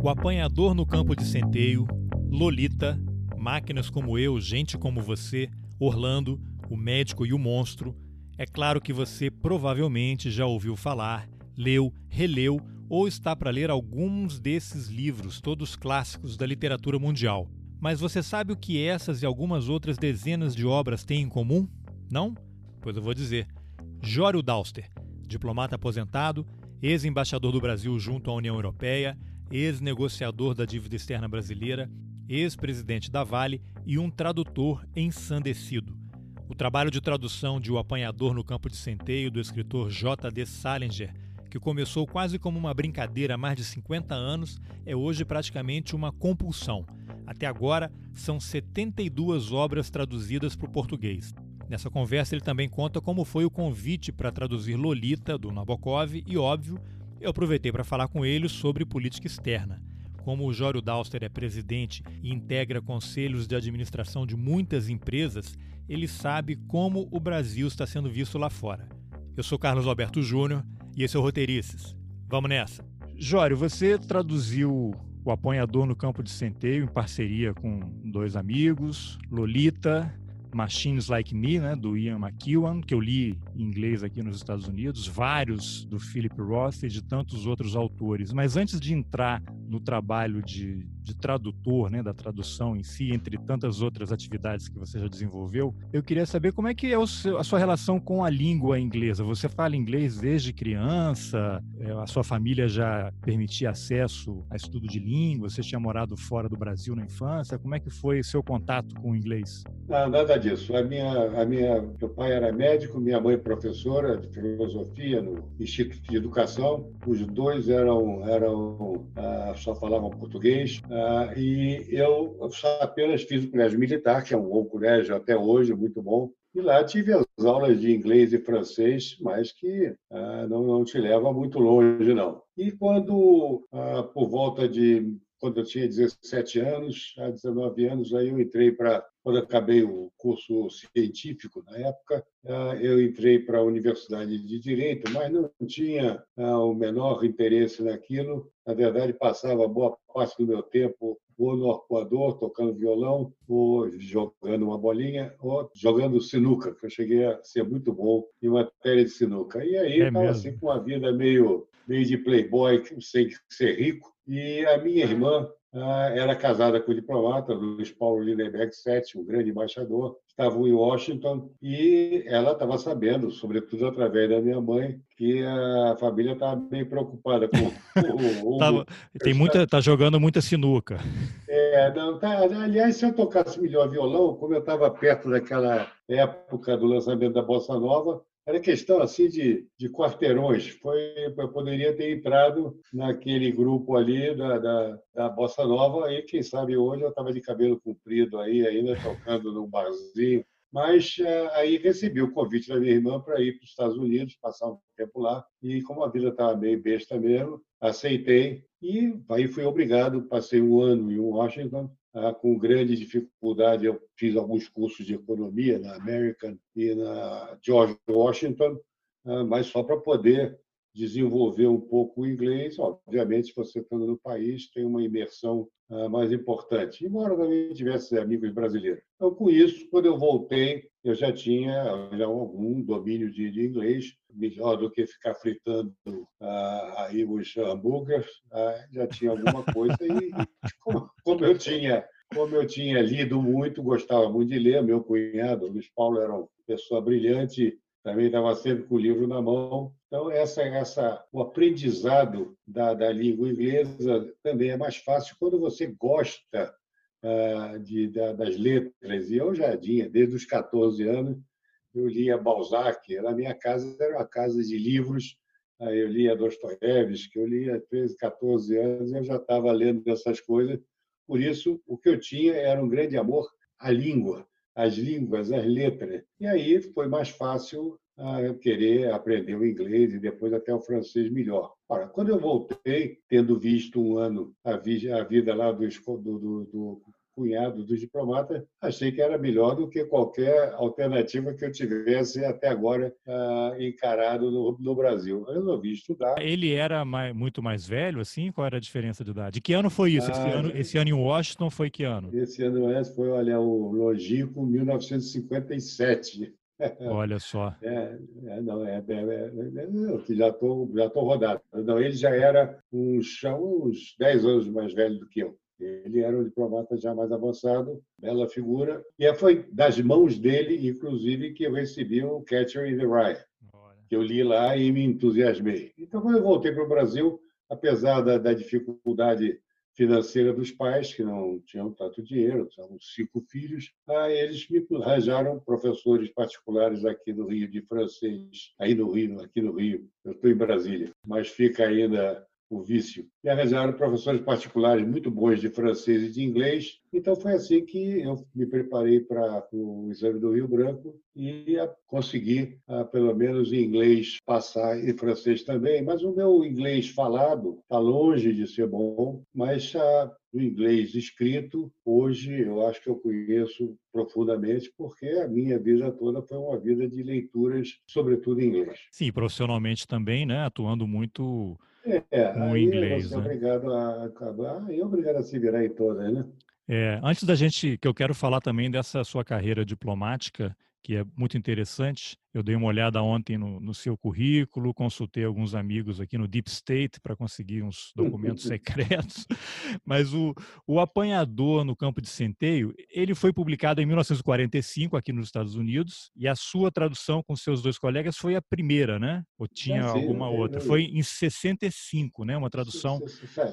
O Apanhador no Campo de Centeio, Lolita, Máquinas como Eu, Gente como Você, Orlando, O Médico e o Monstro. É claro que você provavelmente já ouviu falar, leu, releu ou está para ler alguns desses livros, todos clássicos da literatura mundial. Mas você sabe o que essas e algumas outras dezenas de obras têm em comum? Não? Pois eu vou dizer. Jório Dauster, diplomata aposentado, ex-embaixador do Brasil junto à União Europeia, ex-negociador da dívida externa brasileira, ex-presidente da Vale e um tradutor ensandecido. O trabalho de tradução de O Apanhador no Campo de Centeio, do escritor J.D. Salinger, que começou quase como uma brincadeira há mais de 50 anos, é hoje praticamente uma compulsão. Até agora, são 72 obras traduzidas para o português. Nessa conversa, ele também conta como foi o convite para traduzir Lolita, do Nabokov, e, óbvio, eu aproveitei para falar com ele sobre política externa. Como o Jório Dauster é presidente e integra conselhos de administração de muitas empresas, ele sabe como o Brasil está sendo visto lá fora. Eu sou Carlos Alberto Júnior e esse é o Roteirices. Vamos nessa! Jório, você traduziu O Apanhador no Campo de Centeio em parceria com dois amigos, Lolita Machines Like Me, né, do Ian McEwan, que eu li em inglês aqui nos Estados Unidos, vários do Philip Roth e de tantos outros autores. Mas antes de entrar no trabalho de, de tradutor, né, da tradução em si, entre tantas outras atividades que você já desenvolveu, eu queria saber como é que é seu, a sua relação com a língua inglesa. Você fala inglês desde criança? É, a sua família já permitia acesso a estudo de língua? Você tinha morado fora do Brasil na infância? Como é que foi seu contato com o inglês? Não, disso. A minha, a minha, meu pai era médico, minha mãe professora de filosofia no Instituto de Educação. Os dois eram, eram ah, só falavam português. Ah, e eu apenas fiz o colégio militar, que é um bom colégio até hoje, muito bom. E lá tive as aulas de inglês e francês, mas que ah, não, não te leva muito longe, não. E quando, por volta de quando eu tinha 17 anos, há 19 anos, aí eu entrei para quando acabei o curso científico na época, ah, eu entrei para a Universidade de Direito, mas não tinha ah, o menor interesse naquilo. Na verdade, passava boa parte do meu tempo ou no arcoador, tocando violão, ou jogando uma bolinha, ou jogando sinuca, que eu cheguei a ser muito bom em matéria de sinuca. E aí, é estava assim, com uma vida meio, meio de playboy, sem ser rico. E a minha irmã era casada com o diplomata Luiz Paulo Lindenberg VII, um grande embaixador, estavam em Washington e ela estava sabendo, sobretudo através da minha mãe, que a família estava bem preocupada com o, o Tava, tem muita, tá jogando muita sinuca. É, não, tá, aliás, se eu tocasse melhor violão, como eu estava perto daquela época do lançamento da bossa nova, era questão assim de, de quarteirões. Foi, eu poderia ter entrado naquele grupo ali da, da, da Bossa Nova e quem sabe hoje eu estava de cabelo comprido aí, ainda tocando num barzinho. Mas eh, aí recebi o convite da minha irmã para ir para os Estados Unidos, passar um tempo lá. E como a vida estava meio besta mesmo, aceitei. E aí fui obrigado, passei um ano em Washington com grande dificuldade. Eu fiz alguns cursos de economia na American e na George Washington, ah, mas só para poder desenvolver um pouco o inglês. Obviamente, você estando no país, tem uma imersão ah, mais importante, embora também tivesse amigos brasileiros. Então, com isso, quando eu voltei, eu já tinha já algum domínio de, de inglês, melhor do que ficar fritando ah, aí os hambúrgueres, ah, já tinha alguma coisa. E, como, como eu tinha como eu tinha lido muito, gostava muito de ler, meu cunhado, Luiz Paulo, era uma pessoa brilhante, também estava sempre com o livro na mão. Então, essa, essa, o aprendizado da, da língua inglesa também é mais fácil quando você gosta de, da, das letras. E eu já tinha, desde os 14 anos, eu lia Balzac. Na minha casa era uma casa de livros. Eu lia Dostoiévski, eu lia 13, 14 anos, eu já estava lendo essas coisas. Por isso, o que eu tinha era um grande amor à língua as línguas, as letras. E aí foi mais fácil ah, querer aprender o inglês e depois até o francês melhor. Ora, quando eu voltei, tendo visto um ano a, vida lá do, do, do, do punhado dos diplomatas, achei que era melhor do que qualquer alternativa que eu tivesse até agora uh, encarado no, no, Brasil. Eu resolvi estudar. Ele era mais, muito mais velho, assim? Qual era a diferença de idade? Que ano foi isso? Ah, esse, ano, esse ano em Washington foi que ano? Esse ano foi, olha, o longínquo 1957. Olha só. É, é não, é, é, é, já estou já tô rodado. Não, ele já era uns, uns 10 anos mais velho do que eu. Ele era um diplomata já mais avançado, bela figura. E foi das mãos dele, inclusive, que eu recebi o Catcher in the Rye, que eu li lá e me entusiasmei. Então, quando eu voltei para o Brasil, apesar da, da dificuldade financeira dos pais, que não tinham tanto dinheiro, tinham cinco filhos. Aí eles me arranjaram professores particulares aqui no Rio de francês, aí no Rio, aqui no Rio. Eu estou em Brasília, mas fica ainda o vício. E arranjaram professores particulares muito bons de francês e de inglês. Então foi assim que eu me preparei para o exame do Rio Branco e consegui, pelo menos em inglês, passar e francês também. Mas o meu inglês falado está longe de ser bom, mas o inglês escrito, hoje eu acho que eu conheço profundamente, porque a minha vida toda foi uma vida de leituras, sobretudo em inglês. Sim, profissionalmente também, né? Atuando muito é, com aí inglês. Você é né? obrigado a acabar e obrigado a se virar em todas, né? É, antes da gente, que eu quero falar também dessa sua carreira diplomática, que é muito interessante. Eu dei uma olhada ontem no, no seu currículo, consultei alguns amigos aqui no Deep State para conseguir uns documentos secretos, mas o, o Apanhador no Campo de Centeio, ele foi publicado em 1945 aqui nos Estados Unidos e a sua tradução com seus dois colegas foi a primeira, né? Ou tinha é, alguma outra? Foi em 65, né? Uma tradução.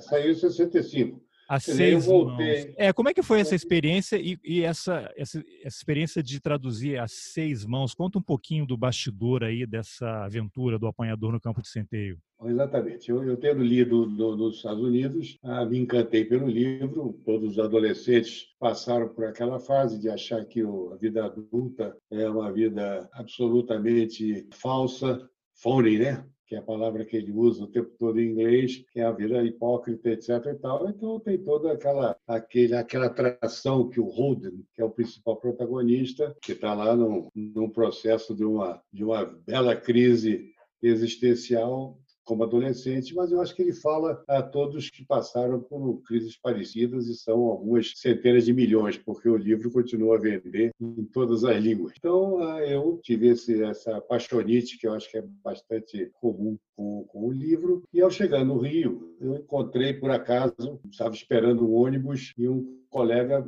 Saiu em 65. Há seis mãos. É, como é que foi essa experiência e, e essa, essa, essa, experiência de traduzir a seis mãos? Conta um pouquinho do bastidor aí dessa aventura do apanhador no campo de centeio. Exatamente. Eu, eu tendo lido do, nos Estados Unidos, ah, me encantei pelo livro. Todos os adolescentes passaram por aquela fase de achar que o, a vida adulta é uma vida absolutamente falsa, phony, né? Que é a palavra que ele usa o tempo todo em inglês, que é a vida hipócrita, etc. E tal. Então tem toda aquela, aquele, aquela atração que o Holden, que é o principal protagonista, que está lá num, num processo de uma, de uma bela crise existencial, como adolescente, mas eu acho que ele fala a todos que passaram por crises parecidas e são algumas centenas de milhões, porque o livro continua a vender em todas as línguas. Então, ah, eu tive esse, essa paixonite, que eu acho que é bastante comum com, com o livro, e ao chegar no Rio, eu encontrei, por acaso, estava esperando um ônibus e um colega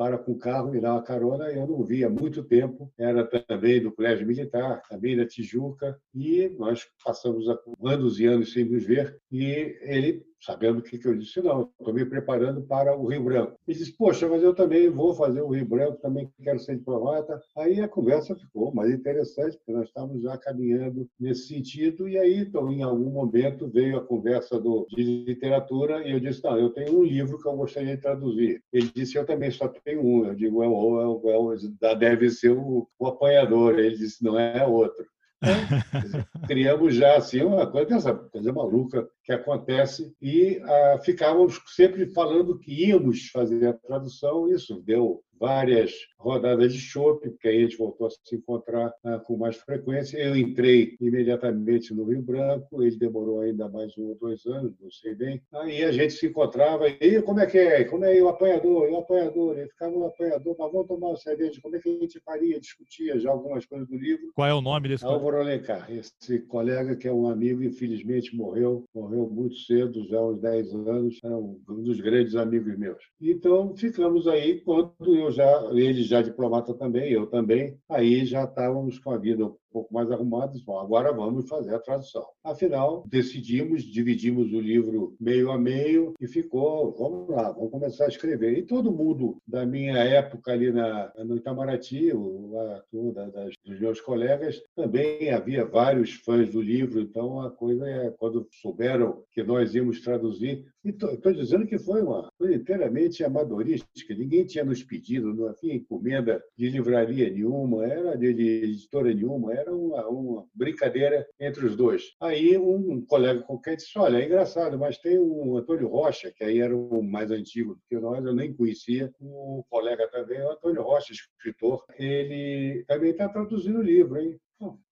para com o carro, me dá uma carona, eu não via muito tempo, era também do Colégio Militar, também da Tijuca, e nós passamos anos e anos sem nos ver, e ele sabendo o que, que eu disse, não, estou me preparando para o Rio Branco. Ele disse, poxa, mas eu também vou fazer o Rio Branco, também quero ser diplomata. Aí a conversa ficou mais interessante, porque nós estávamos já caminhando nesse sentido, e aí, então, em algum momento, veio a conversa do, de literatura, e eu disse, não, eu tenho um livro que eu gostaria de traduzir. Ele disse, eu também só tenho um. Eu digo, é, é, é, deve ser o, o apanhador. Ele disse, não é outro. Então, criamos já assim uma coisa, coisa maluca que acontece e ah, ficávamos sempre falando que íamos fazer a tradução. Isso deu várias rodadas de chope, porque aí a gente voltou a se encontrar ah, com mais frequência. Eu entrei imediatamente no Rio Branco, ele demorou ainda mais um ou dois anos, não sei bem. Aí a gente se encontrava, e como é que é? Como é o apanhador? o apanhador? Ele ficava no apanhador, mas vamos tomar uma cerveja, como é que a gente faria? Discutia já algumas coisas do livro. Qual é o nome desse Álvaro Alencar, esse colega que é um amigo, infelizmente morreu, morreu muito cedo, já uns 10 anos, é um dos grandes amigos meus. Então ficamos aí, quando eu já, ele já diplomata também, eu também, aí já estávamos com a vida um pouco mais arrumados, bom, agora vamos fazer a tradução. Afinal, decidimos, dividimos o livro meio a meio e ficou, vamos lá, vamos começar a escrever. E todo mundo da minha época ali na, no Itamaraty, lá, toda, das, dos meus colegas, também havia vários fãs do livro, então a coisa é, quando souberam que nós íamos traduzir, estou dizendo que foi uma coisa inteiramente amadorística, ninguém tinha nos pedido não havia encomenda de livraria nenhuma, era de editora nenhuma, era uma, uma, brincadeira entre os dois. Aí um colega qualquer disse, olha, é engraçado, mas tem o Antônio Rocha, que aí era o mais antigo do que nós, eu nem conhecia, o colega também, o Antônio Rocha, escritor, ele também está traduzindo o livro, hein?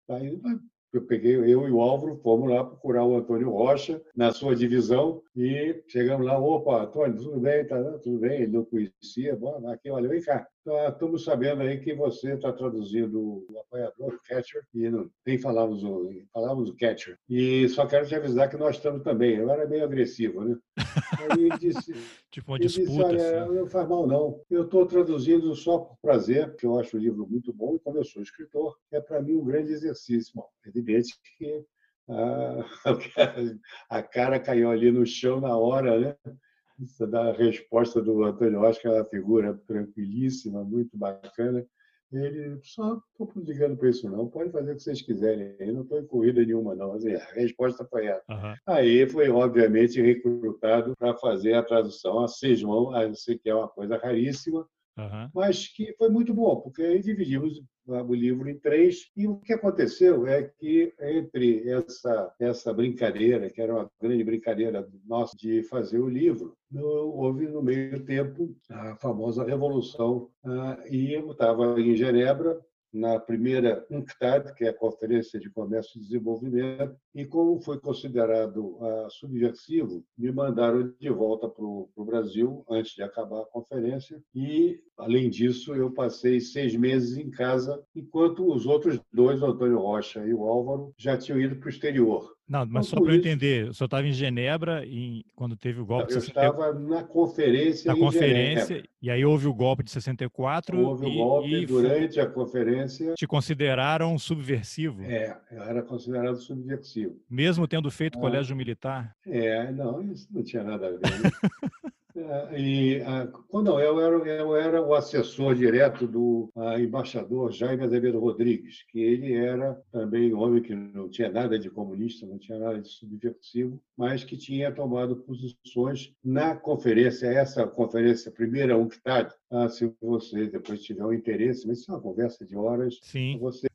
Aí eu peguei, eu e o Álvaro fomos lá procurar o Antônio Rocha na sua divisão e chegamos lá, opa, Antônio, tudo bem? Tá, tudo bem, ele não conhecia, bom, aqui, olha, vem cá, estamos sabendo aí que você está traduzindo o apanhador, o catcher, e não, nem falávamos o, falávamos o catcher. E só quero te avisar que nós estamos também. Eu era meio agressivo, né? Aí disse, tipo uma disputa. Disse, olha, assim. não faz mal não. Eu estou traduzindo só por prazer, porque eu acho o livro muito bom, e como eu sou escritor, é para mim um grande exercício. Bom, evidente que a, a cara caiu ali no chão na hora, né? Da resposta do Antônio Oscar, é uma figura tranquilíssima, muito bacana. Ele só estou ligando para isso não, pode fazer o que vocês quiserem, eu não estou em corrida nenhuma não. Assim, a resposta foi essa. Uhum. Aí foi obviamente recrutado para fazer a tradução a seis mãos, que é uma coisa raríssima, uhum. mas que foi muito bom, porque aí dividimos o livro em três. E o que aconteceu é que, entre essa, essa brincadeira, que era uma grande brincadeira nossa de fazer o livro, houve, no meio tempo, a famosa Revolução. Ah, e eu estava em Genebra, na primeira UNCTAD, que é a Conferência de Comércio e Desenvolvimento, e como foi considerado uh, subversivo, me mandaram de volta para o Brasil antes de acabar a conferência. E, além disso, eu passei seis meses em casa, enquanto os outros dois, o Antônio Rocha e o Álvaro, já tinham ido para o exterior. Não, mas só para eu entender, o senhor estava em Genebra em, quando teve o golpe eu de 64? Eu estava na conferência Na conferência, Genebra. e aí houve o golpe de 64. Houve o golpe e durante a conferência. Te consideraram subversivo? É, eu era considerado subversivo. Mesmo tendo feito ah, colégio militar? É, não, isso não tinha nada a ver. Né? E quando eu era, eu era o assessor direto do embaixador Jaime Azevedo Rodrigues, que ele era também um homem que não tinha nada de comunista, não tinha nada de subversivo, mas que tinha tomado posições na conferência, essa conferência primeira UNCTAD, ah, se você depois tiver um interesse, mas isso é uma conversa de horas, Sim. você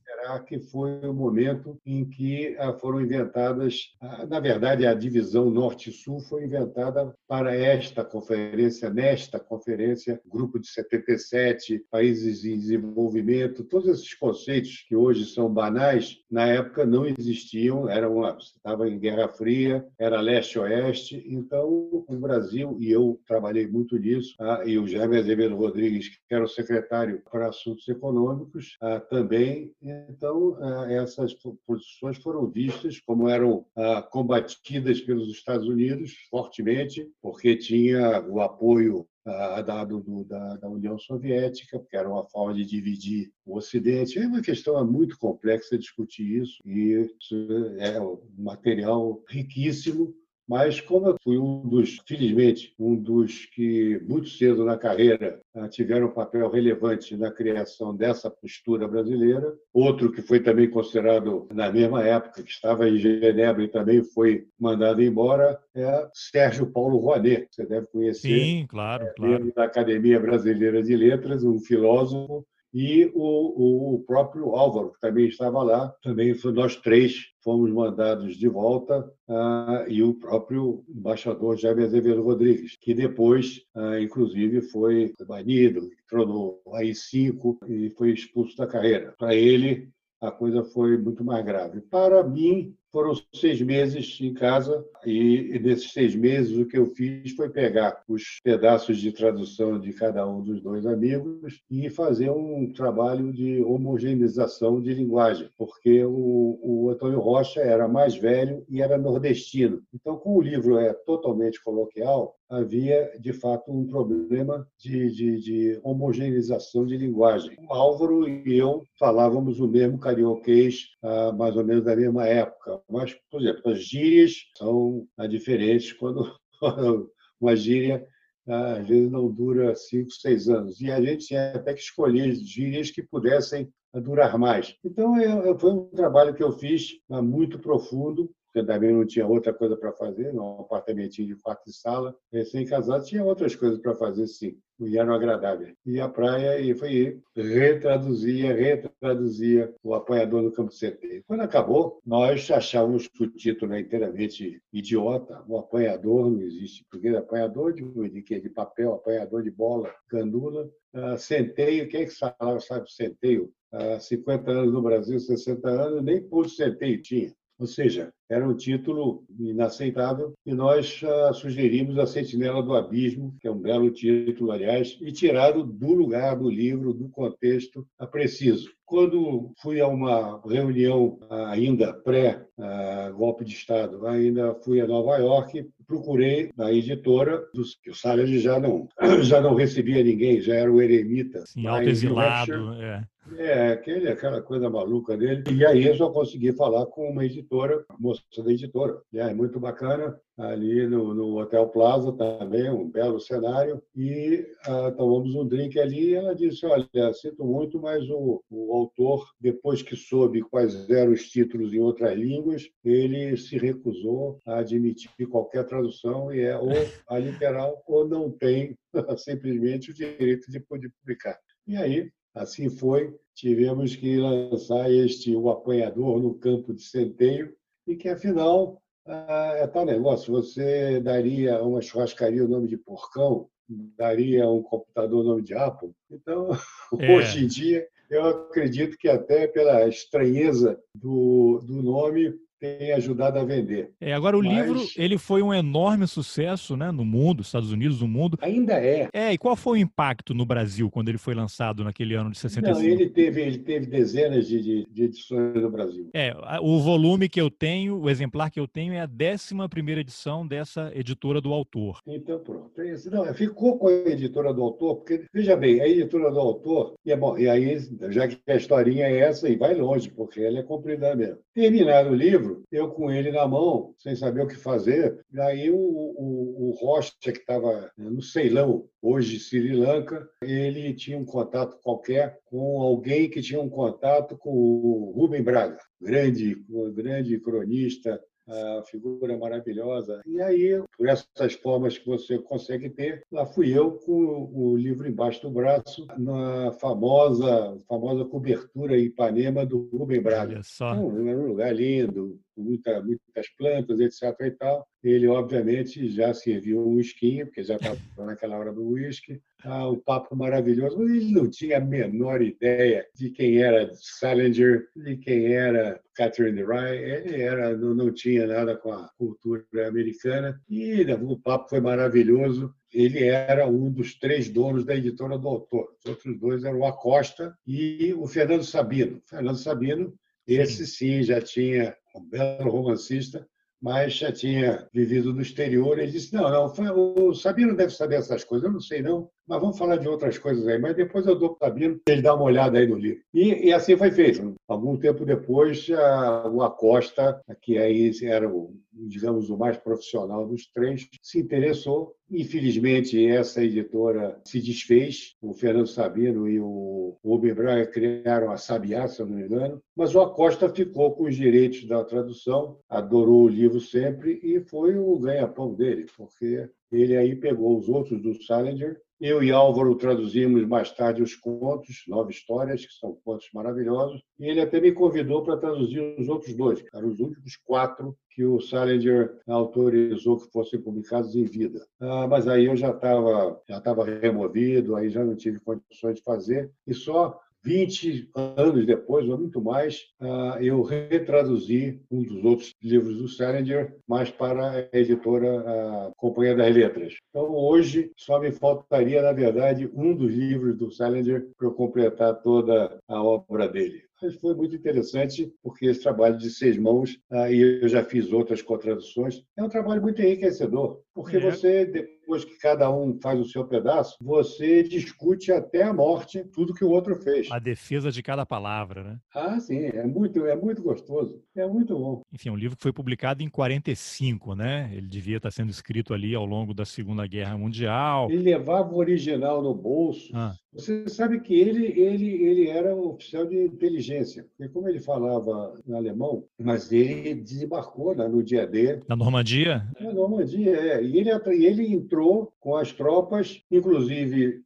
que foi o momento em que ah, foram inventadas, ah, na verdade, a divisão Norte-Sul foi inventada para esta conferência, nesta conferência, grupo de 77, países em desenvolvimento, todos esses conceitos que hoje são banais, na época não existiam, eram estava em Guerra Fria, era leste-oeste, então o Brasil, e eu trabalhei muito nisso, ah, e o Jaime Azevedo Rodrigues, que era o secretário para Assuntos Econômicos, também então, eh, essas posições foram vistas como eram ah, combatidas pelos Estados Unidos fortemente, porque tinha o apoio ah, dado do, da, da, União Soviética, porque era uma forma de dividir o Ocidente. É uma questão muito complexa discutir isso, e isso é um material riquíssimo mas como eu fui um dos, felizmente, um dos que muito cedo na carreira ah, tiveram um papel relevante na criação dessa postura brasileira, outro que foi também considerado na mesma época, que estava em Genebra e também foi mandado embora, é Sérgio Paulo Rouanet, você deve conhecer. Sim, claro, é, claro. Da Academia Brasileira de Letras, um filósofo e o, o, próprio Álvaro, que também estava lá, também foi nós três fomos mandados de volta, ah, e o próprio embaixador Jaime Azevedo Rodrigues, que depois, ah, inclusive, foi banido, entrou no AI-5 e foi expulso da carreira. Para ele, a coisa foi muito mais grave. Para mim, foram seis meses em casa e, nesses seis meses o que eu fiz foi pegar os pedaços de tradução de cada um dos dois amigos e fazer um trabalho de homogeneização de linguagem, porque o, o Antônio Rocha era mais velho e era nordestino. Então, como o livro é totalmente coloquial, havia, de fato, um problema de, de, de homogeneização de linguagem. O Álvaro e eu falávamos o mesmo carioquês, ah, mais ou menos da mesma época, mas, por exemplo, as gírias são ah, diferentes quando uma gíria ah, às vezes não dura cinco, seis anos. E a gente tinha até que escolher gírias que pudessem durar mais. Então, foi um trabalho que eu fiz muito profundo porque também não tinha outra coisa para fazer, num apartamentinho de quarto e sala, recém-casado, tinha outras coisas para fazer, sim e eram agradáveis. E a praia, e foi retraduzia, retraduzia o apanhador no campo CT. Quando acabou, nós achávamos que o título é inteiramente idiota. O apanhador não existe, porque é apanhador de, de, de papel, apanhador de bola, gandula, uh, centeio, quem é que sabe, sabe centeio? Uh, 50 anos no Brasil, 60 anos, nem por centeio tinha. Ou seja, era um título inaceitável e nós uh, sugerimos A Sentinela do Abismo, que é um belo título, aliás, e tirado do lugar do livro, do contexto a preciso. Quando fui a uma reunião uh, ainda pré-golpe uh, de Estado, ainda fui a Nova York, procurei a editora, dos, que o Salles já não, já não recebia ninguém, já era o eremita. Sim, autoexilado, é. É, aquele, aquela coisa maluca dele. E aí eu só consegui falar com uma editora, moça da editora. Aí, muito bacana, ali no, no, Hotel Plaza também, um belo cenário. E ah, tomamos um drink ali e ela disse, olha, sinto muito, mas o, o autor, depois que soube quais eram os títulos em outras línguas, ele se recusou a admitir qualquer tradução e é ou a literal ou não tem simplesmente o direito de poder publicar. E aí Assim foi, tivemos que lançar este O Apanhador no Campo de Centeio, e que, afinal, ah, é tal negócio. Você daria uma churrascaria o nome de Porcão, daria um computador o nome de Apple. Então, é. hoje em dia, eu acredito que até pela estranheza do, do nome, tem ajudado a vender. É, agora o Mas... livro ele foi um enorme sucesso, né, no mundo, Estados Unidos, no mundo. Ainda é. É, e qual foi o impacto no Brasil quando ele foi lançado naquele ano de 65? Não, ele teve, ele teve dezenas de, de, de edições no Brasil. É, o volume que eu tenho, o exemplar que eu tenho é a 11 primeira edição dessa editora do autor. Então pronto, é. Não, ficou com a editora do autor, porque veja bem, a editora do autor, e, é bom, e aí já que a historinha é essa e vai longe, porque ela é comprida mesmo. Terminado o livro eu com ele na mão, sem saber o que fazer. E aí o, o, o Rocha, que estava no Ceilão, hoje Sri Lanka, ele tinha um contato qualquer com alguém que tinha um contato com o Rubem Braga, grande, grande cronista a figura maravilhosa. E aí, por essas formas que você consegue ter, lá fui eu com o livro embaixo do braço, na famosa, famosa cobertura Ipanema do Rubem Braga. Olha só. Então, era um lugar lindo, muita, muitas plantas, etc. e tal. Ele, obviamente, já serviu um whisky, porque já estava naquela hora do whisky. Ah, um papo maravilhoso. Mas ele não tinha a menor ideia de quem era Salinger, de quem era Catherine Rye. Ele era, não, não tinha nada com a cultura americana. E né, o papo foi maravilhoso ele era um dos três donos da editora do autor. Os outros dois eram o Acosta e o Fernando Sabino. O Fernando Sabino, esse sim já tinha um belo romancista, mas já tinha vivido no exterior. Ele disse: Não, não, o Sabino deve saber essas coisas, eu não sei não, mas vamos falar de outras coisas aí. Mas depois eu dou para o Sabino, ele dá uma olhada aí no livro. E, e assim foi feito. Algum tempo depois, a, o Acosta, que aí era, o, digamos, o mais profissional dos três, se interessou. Infelizmente, essa editora se desfez. O Fernando Sabino e o Rubem Braga criaram a Sabiá, se eu não me engano. Mas o Acosta ficou com os direitos da tradução, adorou o livro sempre e foi o ganha-pão dele, porque ele aí pegou os outros do Salinger eu e Álvaro traduzimos mais tarde os contos, nove histórias, que são contos maravilhosos, e ele até me convidou para traduzir os outros dois, que eram os últimos quatro que o Salinger autorizou que fossem publicados em vida. Ah, mas aí eu já estava já tava removido, aí já não tive condições de fazer, e só 20 anos depois, ou muito mais, ah, eu retraduzi um dos outros livros do Salinger, mas para a editora a Companhia das Letras. Então, hoje, só me faltaria, na verdade, um dos livros do Salinger para eu completar toda a obra dele mas foi muito interessante, porque esse trabalho de seis mãos, ah, e eu já fiz outras contradições, é um trabalho muito enriquecedor, porque é. você depois que cada um faz o seu pedaço, você discute até a morte tudo que o outro fez. A defesa de cada palavra, né? Ah, sim, é muito, é muito gostoso, é muito bom. Enfim, um livro que foi publicado em 45, né? Ele devia estar sendo escrito ali ao longo da Segunda Guerra Mundial. Ele levava o original no bolso. Ah. Você sabe que ele, ele, ele era oficial de inteligência, porque como ele falava em alemão, mas ele desembarcou né, no dia D. Na Normandia? Na Normandia, é. E ele, ele entrou com as tropas, inclusive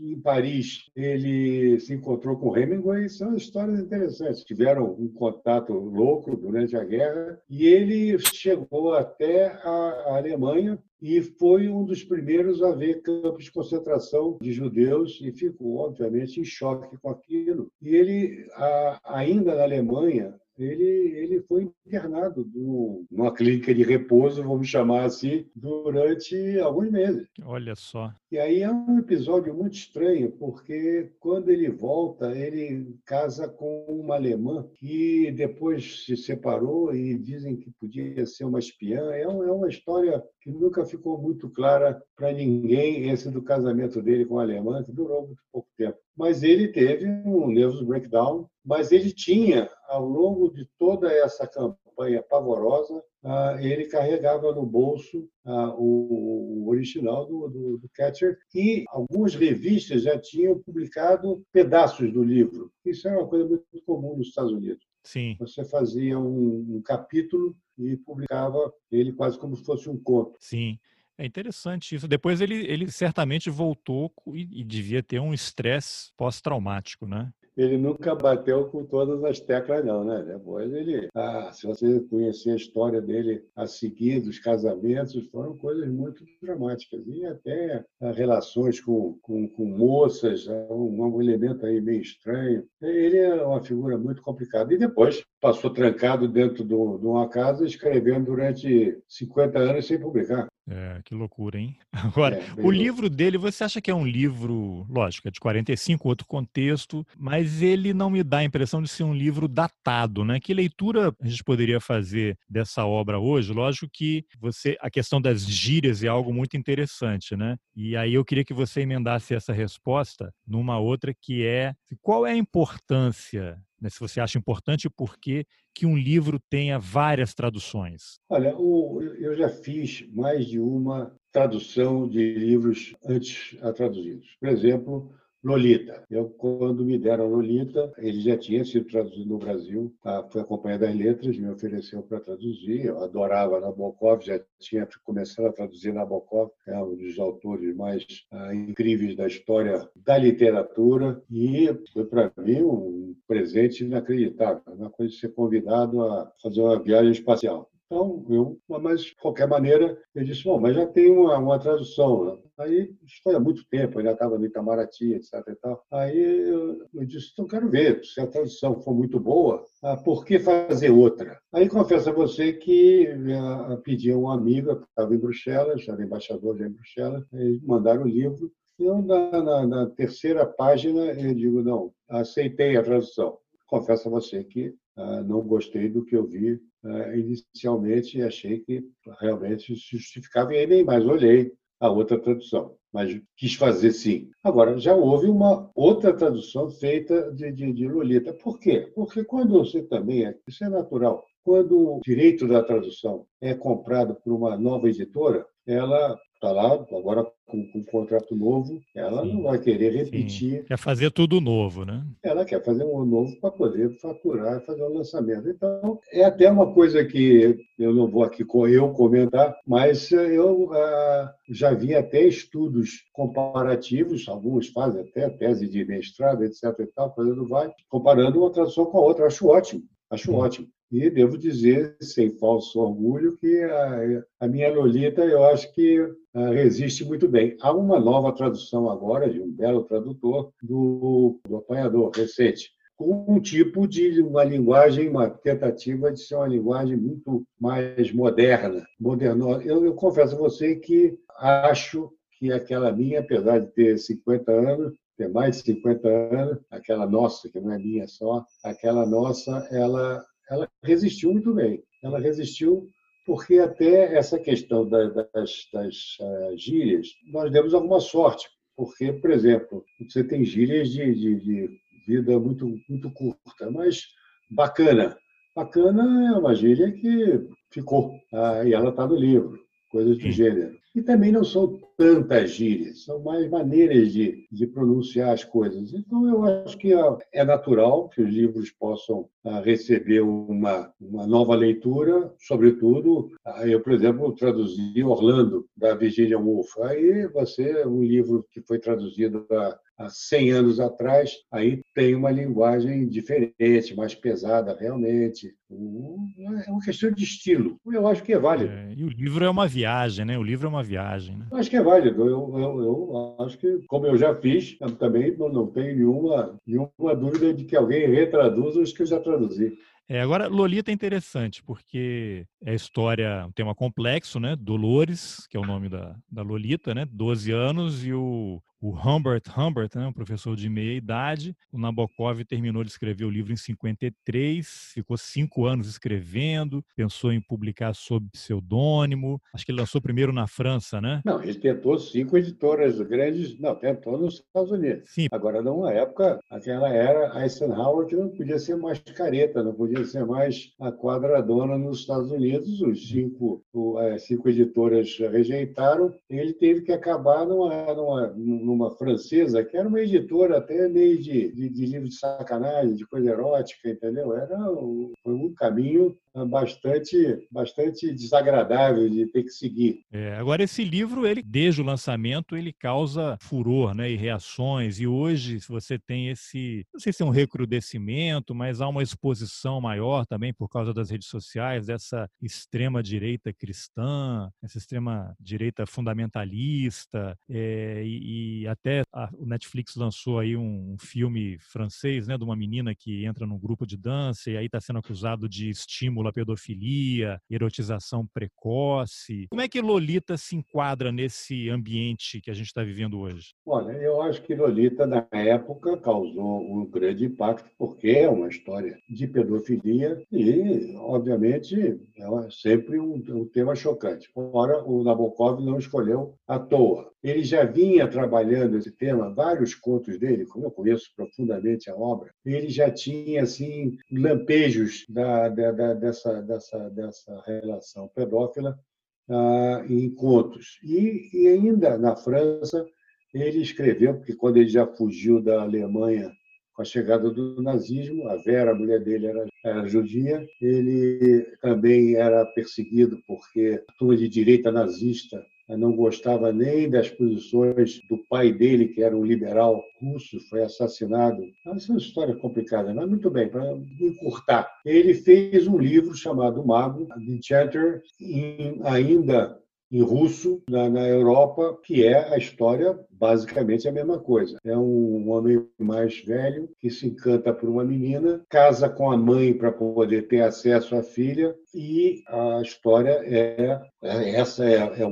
em Paris ele se encontrou com Hemingway, são histórias interessantes. Tiveram um contato louco durante a guerra e ele chegou até a Alemanha e foi um dos primeiros a ver campos de concentração de judeus e ficou, obviamente, em choque com aquilo. E ele, ainda na Alemanha, ele, ele foi internado numa clínica de repouso, vamos chamar assim, durante alguns meses. Olha só. E aí é um episódio muito estranho, porque quando ele volta, ele casa com uma alemã que depois se separou e dizem que podia ser uma espiã. É, é uma história que nunca ficou muito clara para ninguém, esse do casamento dele com a alemã, que durou muito pouco tempo. Mas ele teve um nervous breakdown, mas ele tinha, ao longo de toda essa campanha pavorosa, ah, ele carregava no bolso ah, o, original do, do, do, Catcher e algumas revistas já tinham publicado pedaços do livro. Isso era uma coisa muito comum nos Estados Unidos. Sim. Você fazia um, um capítulo e publicava ele quase como se fosse um conto. Sim. É interessante isso. Depois ele, ele certamente voltou e, e devia ter um estresse pós-traumático, né? Ele nunca bateu com todas as teclas, não, né? Depois ele, ah, se você conhecer a história dele a seguir, dos casamentos, foram coisas muito dramáticas. E até ah, relações com, com, com moças, é um, um, elemento aí meio estranho. Ele é uma figura muito complicada. E depois passou trancado dentro de uma casa, escrevendo durante 50 anos sem publicar. É, que loucura, hein? Agora, é, o livro dele, você acha que é um livro, lógico, é de 45, outro contexto, mas ele não me dá a impressão de ser um livro datado, né? Que leitura a gente poderia fazer dessa obra hoje? Lógico que você, a questão das gírias é algo muito interessante, né? E aí eu queria que você emendasse essa resposta numa outra que é qual é a importância né, se você acha importante, por que um livro tenha várias traduções? Olha, eu já fiz mais de uma tradução de livros antes a traduzidos. Por exemplo, Lolita. Eu, quando me deram Lolita, ele já tinha sido traduzido no Brasil, tá? foi acompanhado das letras, me ofereceu para traduzir. Eu adorava Nabokov, já tinha começado a traduzir Nabokov, é um dos autores mais ah, incríveis da história da literatura, e foi para mim um presente inacreditável, uma coisa de ser convidado a fazer uma viagem espacial. Então, eu, mas de qualquer maneira, eu disse, bom, mas já tem uma, uma tradução. Aí, isso foi há muito tempo, eu já estava no Itamaraty, etc. E tal. Aí eu, eu disse, então quero ver, se a tradução for muito boa, ah, por que fazer outra? Aí confesso a você que ah, pedi a um amigo, que estava em Bruxelas, era embaixador já em Bruxelas, mandaram o livro. Eu, na, na, na terceira página, eu digo, não, aceitei a tradução. Confesso a você que ah, não gostei do que eu vi ah, inicialmente achei que realmente se justificava, e aí nem mais olhei a outra tradução, mas quis fazer sim. Agora, já houve uma outra tradução feita de, de, de Lolita. Por quê? Porque quando você também, é, isso é natural, quando o direito da tradução é comprado por uma nova editora, ela está lá, agora com, com, um contrato novo, ela sim, não vai querer repetir. Sim. Quer fazer tudo novo, né? Ela quer fazer um novo para poder faturar e fazer o um lançamento. Então, é até uma coisa que eu não vou aqui eu comentar, mas eu ah, já vi até estudos comparativos, alguns fazem até tese de mestrado, etc. e tal, fazendo vai, comparando uma tradução com a outra. Acho ótimo, acho ótimo. E devo dizer, sem falso orgulho, que a, a minha Lolita, eu acho que uh, resiste muito bem. Há uma nova tradução agora, de um belo tradutor, do, do Apanhador, recente, com um tipo de uma linguagem, uma tentativa de ser uma linguagem muito mais moderna, moderno. Eu, eu confesso a você que acho que aquela minha, apesar de ter 50 anos, ter mais de 50 anos, aquela nossa, que não é minha só, aquela nossa, ela ela resistiu muito bem. Ela resistiu porque até essa questão das, das uh, gírias, nós demos alguma sorte, porque, por exemplo, você tem gírias de, de, de vida muito, muito curta, mas bacana. Bacana é uma gíria que ficou, ah, e ela está no livro, coisas do gênero. E também não são tantas gírias, são mais maneiras de, de pronunciar as coisas. Então, eu acho que é natural que os livros possam ah, receber uma, uma nova leitura, sobretudo, ah, eu, por exemplo, traduzi Orlando, da Virginia Woolf. Aí você, um livro que foi traduzido há há 100 anos atrás, aí tem uma linguagem diferente, mais pesada realmente. É uma questão de estilo. Eu acho que é válido. É, e o livro é uma viagem, né? O livro é uma viagem. Né? Eu acho que é válido. Eu, eu, eu acho que, como eu já fiz, também não, não tenho nenhuma, nenhuma dúvida de que alguém retraduza os que eu já traduzi. É, agora, Lolita é interessante, porque é história, um tema complexo, né? Dolores, que é o nome da, da Lolita, né? 12 anos, e o, o Humbert Humbert, né, um professor de meia idade. O Nabokov terminou de escrever o livro em 53, ficou cinco anos escrevendo, pensou em publicar sob pseudônimo. Acho que ele lançou primeiro na França, né? Não, ele tentou cinco editoras grandes, não, tentou nos Estados Unidos. Sim. Agora, numa época, aquela era Eisenhower que não podia ser mais careta, não podia ser mais a quadradona nos Estados Unidos. Os cinco, é, cinco editoras rejeitaram, ele teve que acabar numa, numa, numa numa francesa, que era uma editora até meio de, de, de livro de sacanagem, de coisa erótica, entendeu? Era um, um caminho bastante, bastante desagradável de ter que seguir. É, agora esse livro, ele desde o lançamento, ele causa furor, né, e reações. E hoje você tem esse, não sei se é um recrudescimento, mas há uma exposição maior também por causa das redes sociais dessa extrema direita cristã, essa extrema direita fundamentalista. É, e, e, até a, o Netflix lançou aí um, um filme francês, né, de uma menina que entra num grupo de dança e aí está sendo acusado de estímulo estimula pedofilia, erotização precoce. Como é que Lolita se enquadra nesse ambiente que a gente está vivendo hoje? Olha, eu acho que Lolita, na época, causou um grande impacto, porque é uma história de pedofilia e, obviamente, é sempre um, um tema chocante. Ora, o Nabokov não escolheu à toa. Ele já vinha trabalhando esse tema, vários contos dele, como eu conheço profundamente a obra, ele já tinha assim lampejos da, da, da, dessa, dessa, dessa relação pedófila ah, em contos. E, e ainda na França, ele escreveu, porque quando ele já fugiu da Alemanha com a chegada do nazismo, a Vera, a mulher dele, era, era judia, ele também era perseguido porque a turma de direita nazista não gostava nem das posições do pai dele, que era um liberal russo, foi assassinado. Essa é uma história complicada, mas muito bem, para encurtar. Ele fez um livro chamado Mago, The Enchanter, ainda em russo na, na, Europa, que é a história basicamente a mesma coisa. É um homem mais velho que se encanta por uma menina, casa com a mãe para poder ter acesso à filha e a história é, é essa é, é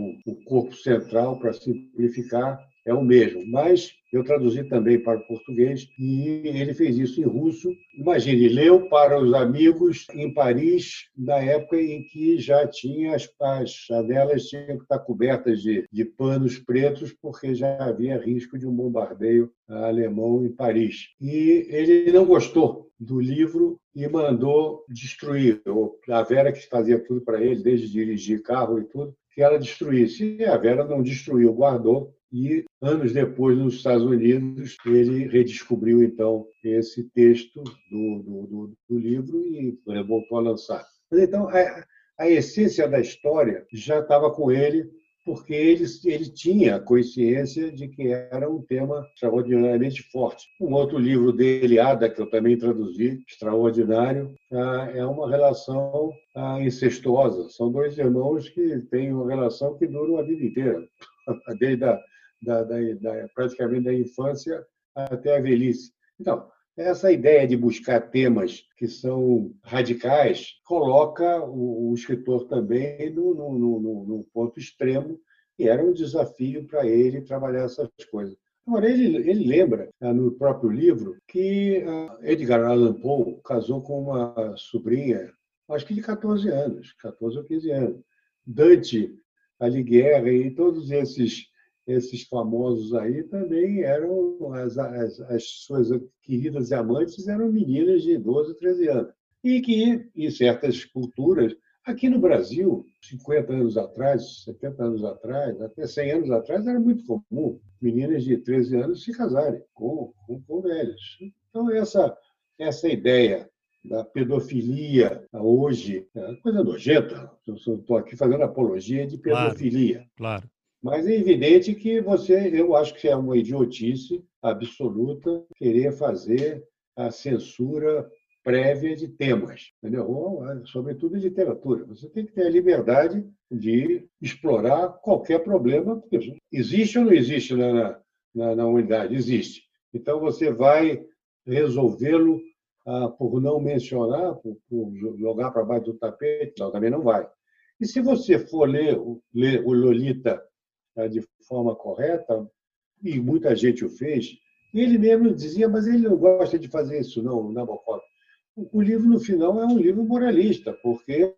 corpo central para simplificar é o mesmo, mas eu traduzi também para o português e ele fez isso em russo. Imagine, leu para os amigos em Paris, na época em que já tinha as, as janelas tinham que estar cobertas de, de panos pretos, porque já havia risco de um bombardeio alemão em Paris. E ele não gostou do livro e mandou destruir. A Vera, que fazia tudo para ele, desde dirigir carro e tudo, que ela destruísse. E a Vera não destruiu, guardou e anos depois, nos Estados Unidos, ele redescobriu então esse texto do, do, do, do livro e voltou a lançar. Então, a, a essência da história já estava com ele, porque ele, ele tinha consciência de que era um tema extraordinariamente forte. Um outro livro dele, Ada, que eu também traduzi, extraordinário, ah, é uma relação ah, incestuosa. São dois irmãos que têm uma relação que dura uma vida inteira, desde a da, da, da, praticamente da infância até a velhice. Então, essa ideia de buscar temas que são radicais coloca o, o escritor também no, no, no, no, ponto extremo, e era um desafio para ele trabalhar essas coisas. Agora, ele, ele lembra, ah, no próprio livro, que ah, Edgar Allan Poe casou com uma sobrinha, acho que de 14 anos, 14 ou 15 anos. Dante Alighieri e todos esses esses famosos aí também eram as, as, as, suas queridas e amantes eram meninas de 12, 13 anos. E que, em certas culturas, aqui no Brasil, 50 anos atrás, 70 anos atrás, até 100 anos atrás, era muito comum meninas de 13 anos se casarem com, com, com velhos. Então, essa, essa ideia da pedofilia hoje, é coisa nojenta. Estou aqui fazendo apologia de pedofilia. Claro, claro. Mas é evidente que você, eu acho que é uma idiotice absoluta querer fazer a censura prévia de temas, entendeu? sobretudo de literatura. Você tem que ter a liberdade de explorar qualquer problema, existe ou não existe na, na, na unidade? Existe. Então você vai resolvê-lo ah, por não mencionar, por, por jogar para baixo do tapete, não, também não vai. E se você for ler, ler o Lolita de forma correta, e muita gente o fez, ele mesmo dizia, mas ele não gosta de fazer isso, não, Nabokov. O livro, no final, é um livro moralista, porque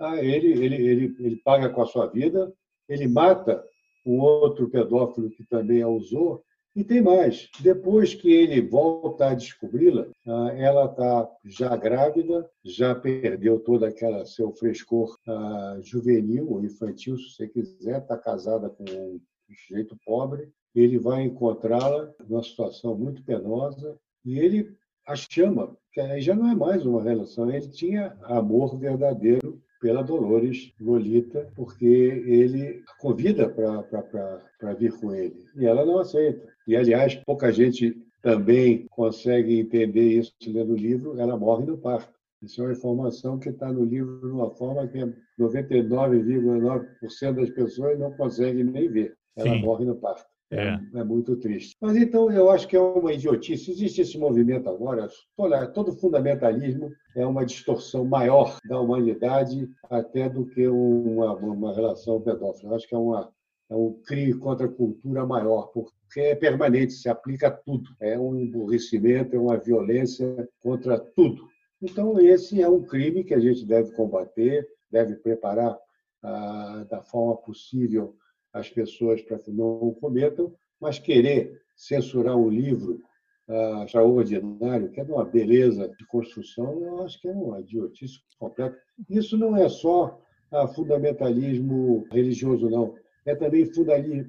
ah, ele, ele, ele, ele paga com a sua vida, ele mata um outro pedófilo que também a usou, e tem mais. Depois que ele volta a descobri-la, ah, ela está já grávida, já perdeu todo aquele seu frescor ah, juvenil ou infantil, se você quiser, está casada com um sujeito pobre. Ele vai encontrá-la numa situação muito penosa e ele a chama, que aí já não é mais uma relação, ele tinha amor verdadeiro pela Dolores Lolita, porque ele a convida para vir com ele. E ela não aceita. E, aliás, pouca gente também consegue entender isso lendo o livro, ela morre no parto. Isso é uma informação que está no livro de uma forma que 99,9% das pessoas não conseguem nem ver. Ela Sim. morre no parto. É, é. é, muito triste. Mas então eu acho que é uma idiotice. Existe esse movimento agora, olha, todo fundamentalismo é uma distorção maior da humanidade até do que uma, uma relação pedófila. Eu acho que é, uma, é um crime contra a cultura maior, porque é permanente, se aplica a tudo. É um emburrecimento, é uma violência contra tudo. Então, esse é um crime que a gente deve combater, deve preparar ah, da forma possível as pessoas para que não o cometam, mas querer censurar um livro ah, extraordinário, que é de uma beleza de construção, eu acho que é uma idiotice completa. Isso não é só ah, fundamentalismo religioso, não. É também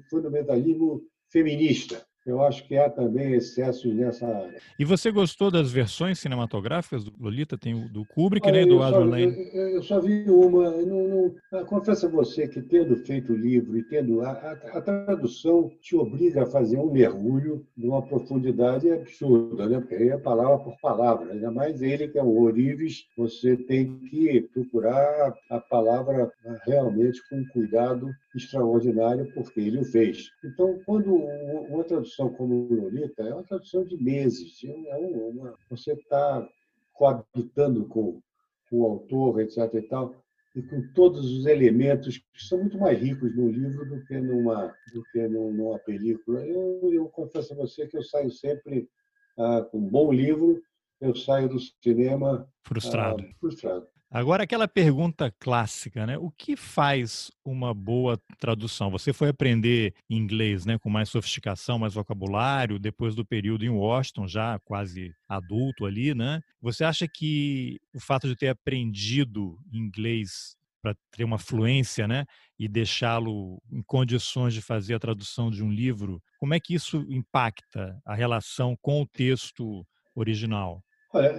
fundamentalismo feminista. Eu acho que há também excessos nessa área. E você gostou das versões cinematográficas do Lolita? Tem o do Kubrick, né, do Adrian Lane? Eu só vi uma. Não, não, ah, confesso a você que, tendo feito o livro e tendo. A, a, a, tradução te obriga a fazer um mergulho numa profundidade absurda, né? porque aí é palavra por palavra. Ainda mais ele, que é o Orives, você tem que procurar a palavra realmente com cuidado extraordinário, porque ele o fez. Então, quando uma tradução como Lolita é uma tradução de meses. É uma, você está coabitando com, com o autor, etc. e tal, e com todos os elementos que são muito mais ricos no livro do que numa, do que numa película. Eu, eu confesso a você que eu saio sempre ah, com um bom livro, eu saio do cinema frustrado. Ah, frustrado. Agora, aquela pergunta clássica, né? O que faz uma boa tradução? Você foi aprender inglês né, com mais sofisticação, mais vocabulário, depois do período em Washington, já quase adulto ali, né? Você acha que o fato de ter aprendido inglês para ter uma fluência, né, e deixá-lo em condições de fazer a tradução de um livro, como é que isso impacta a relação com o texto original? Olha,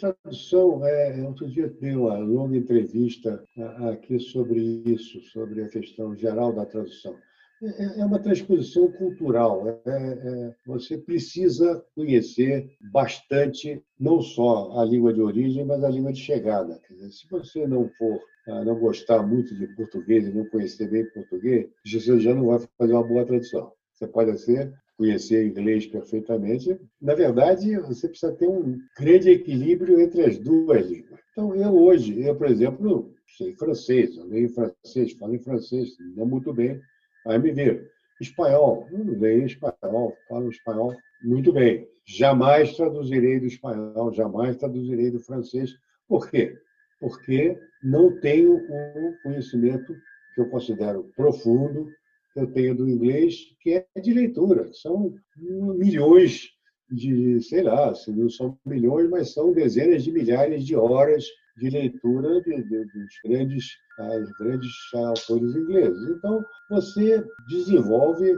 tradução, é, outro dia dei uma longa entrevista aqui sobre isso, sobre a questão geral da tradução. É, é, é uma transposição cultural. É, é, você precisa conhecer bastante, não só a língua de origem, mas a língua de chegada. Dizer, se você não for, ah, não gostar muito de português e não conhecer bem português, você já não vai fazer uma boa tradução. Você pode ser conhecer inglês perfeitamente. Na verdade, você precisa ter um grande equilíbrio entre as duas línguas. Então, eu hoje, eu, por exemplo, sei francês, eu leio francês, falo em francês, não muito bem, aí me viro. Espanhol, eu leio espanhol, falo espanhol muito bem. Jamais traduzirei do espanhol, jamais traduzirei do francês. Por quê? porque não tenho o conhecimento que eu considero profundo eu tenho do inglês, que é de leitura. São milhões de, sei lá, se não são milhões, mas são dezenas de milhares de horas de leitura de, de, dos grandes, as grandes autores ingleses. Então, você desenvolve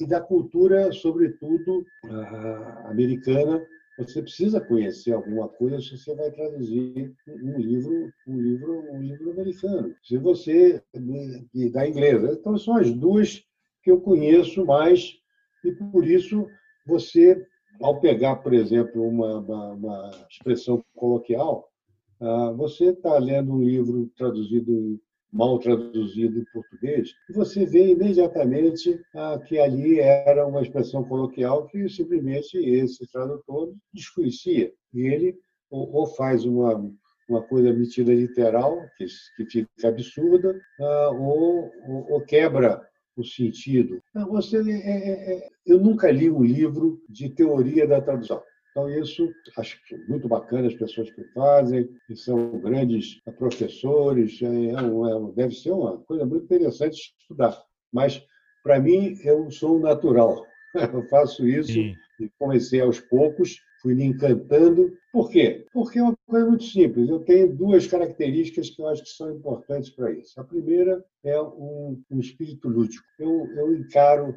e, da cultura, sobretudo americana, você precisa conhecer alguma coisa se você vai traduzir um livro, um livro, um livro americano. Se você e da inglesa, então são as duas que eu conheço mais e por isso você, ao pegar, por exemplo, uma, uma, uma expressão coloquial, ah, você está lendo um livro traduzido mal traduzido em português, você vê imediatamente ah, que ali era uma expressão coloquial que simplesmente esse tradutor desconhecia. E ele ou, faz uma, uma coisa metida literal, que, que fica absurda, ah, ou, ou, ou quebra o sentido. Você, é, é, é, eu nunca li um livro de teoria da tradução. Então, isso acho é muito bacana as pessoas que fazem, que são grandes professores, é, é um, deve ser uma coisa muito interessante estudar. Mas, para mim, eu sou um natural. Eu faço isso Sim. e comecei aos poucos, fui me encantando. Por quê? Porque é uma coisa muito simples. Eu tenho duas características que eu acho que são importantes para isso. A primeira é um, um espírito lúdico. Eu, eu encaro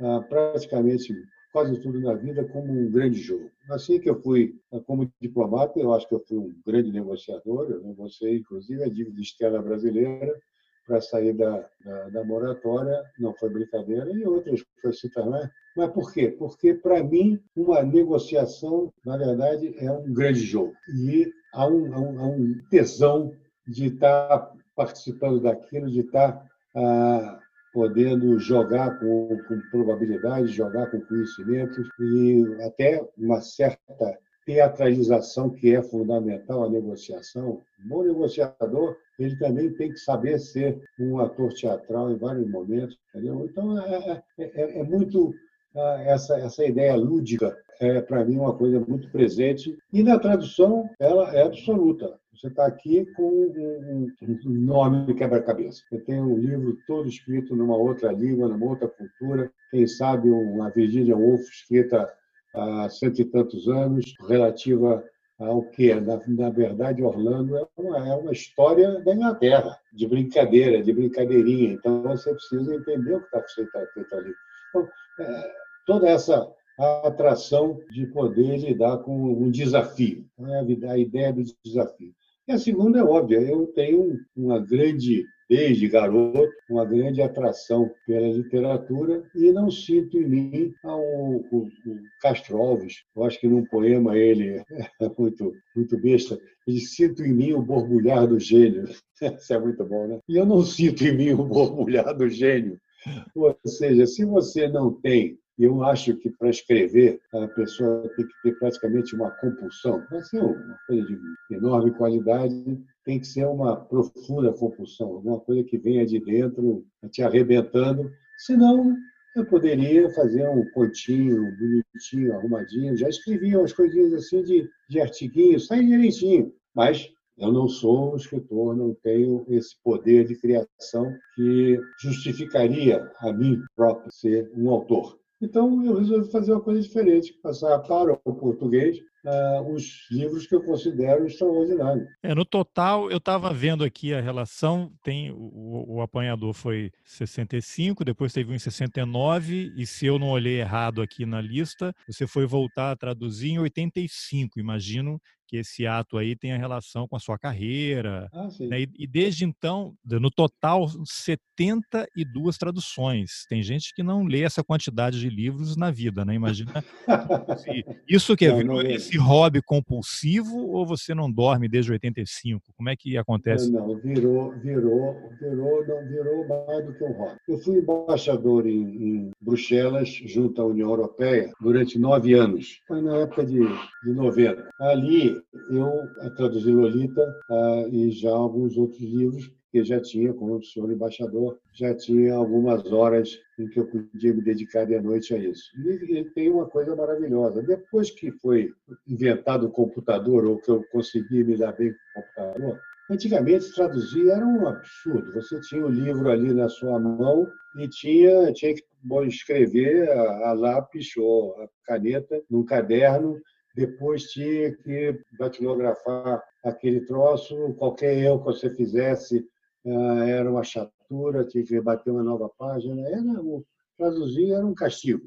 ah, praticamente quase tudo na vida como um grande jogo. Assim que eu fui como diplomata, eu acho que eu fui um grande negociador, eu negociei inclusive a dívida externa brasileira para sair da, da, da, moratória, não foi brincadeira, e outras assim também. Mas por quê? Porque, para mim, uma negociação, na verdade, é um grande jogo. E há um, há um, há um tesão de estar participando daquilo, de estar ah, podendo jogar com, com probabilidade, jogar com conhecimentos e até uma certa teatralização que é fundamental a negociação. Um bom negociador, ele também tem que saber ser um ator teatral em vários momentos, entendeu? Então é, é, é, é muito essa essa ideia lúdica é para mim uma coisa muito presente e na tradução ela é absoluta. Você está aqui com um, nome quebra-cabeça. Você tem um livro todo escrito numa outra língua, numa outra cultura. Quem sabe uma Virginia Woolf escrita há cento e tantos anos, relativa ao que? Na, na verdade, Orlando é uma, é uma história da Inglaterra, de brincadeira, de brincadeirinha. Então, você precisa entender o que está feito ali. Então, é, toda essa atração de poder lidar com um desafio, é a ideia do desafio. E a segunda é óbvia, eu tenho uma grande, desde garoto, uma grande atração pela literatura e não sinto em mim o, o, o Castro Alves, eu acho que num poema ele é muito, muito besta, ele sinto em mim o borbulhar do gênio. Isso é muito bom, né? E eu não sinto em mim o borbulhar do gênio. Ou seja, se você não tem eu acho que para escrever a pessoa tem que ter praticamente uma compulsão. Vai ser uma coisa de enorme qualidade, tem que ser uma profunda compulsão, alguma coisa que venha de dentro te arrebentando. Senão, eu poderia fazer um continho bonitinho, arrumadinho. Já escrevi umas coisinhas assim de, de artiguinho, sai direitinho. Mas eu não sou um escritor, não tenho esse poder de criação que justificaria a mim próprio ser um autor. Então, eu resolvi fazer uma coisa diferente, passar para o português uh, os livros que eu considero extraordinários. É, no total, eu estava vendo aqui a relação, tem o, o, apanhador foi 65, depois teve um em 69, e se eu não olhei errado aqui na lista, você foi voltar a traduzir em 85, imagino que esse ato aí tenha relação com a sua carreira. Ah, né? e, e, desde então, no total, 72 traduções. Tem gente que não lê essa quantidade de livros na vida, né? Imagina. isso que é, não, não é. esse hobby compulsivo ou você não dorme desde 85? Como é que acontece? Não, virou, virou, virou, não virou mais do que um hobby. Eu fui embaixador em, em Bruxelas, junto à União Europeia, durante nove anos. Foi na época de, de 90. Ali eu traduzi Lolita e já alguns outros livros que já tinha, como o senhor embaixador, já tinha algumas horas em que eu podia me dedicar de noite a isso. E, e tem uma coisa maravilhosa. Depois que foi inventado o computador, ou que eu consegui me dar bem com o computador, Antigamente, traduzir era um absurdo. Você tinha o livro ali na sua mão e tinha, tinha que escrever a, a lápis ou a caneta num caderno depois tinha que datilografar aquele troço, qualquer erro que você fizesse ah, era uma chatura, tinha que bater uma nova página, era traduzir era um castigo.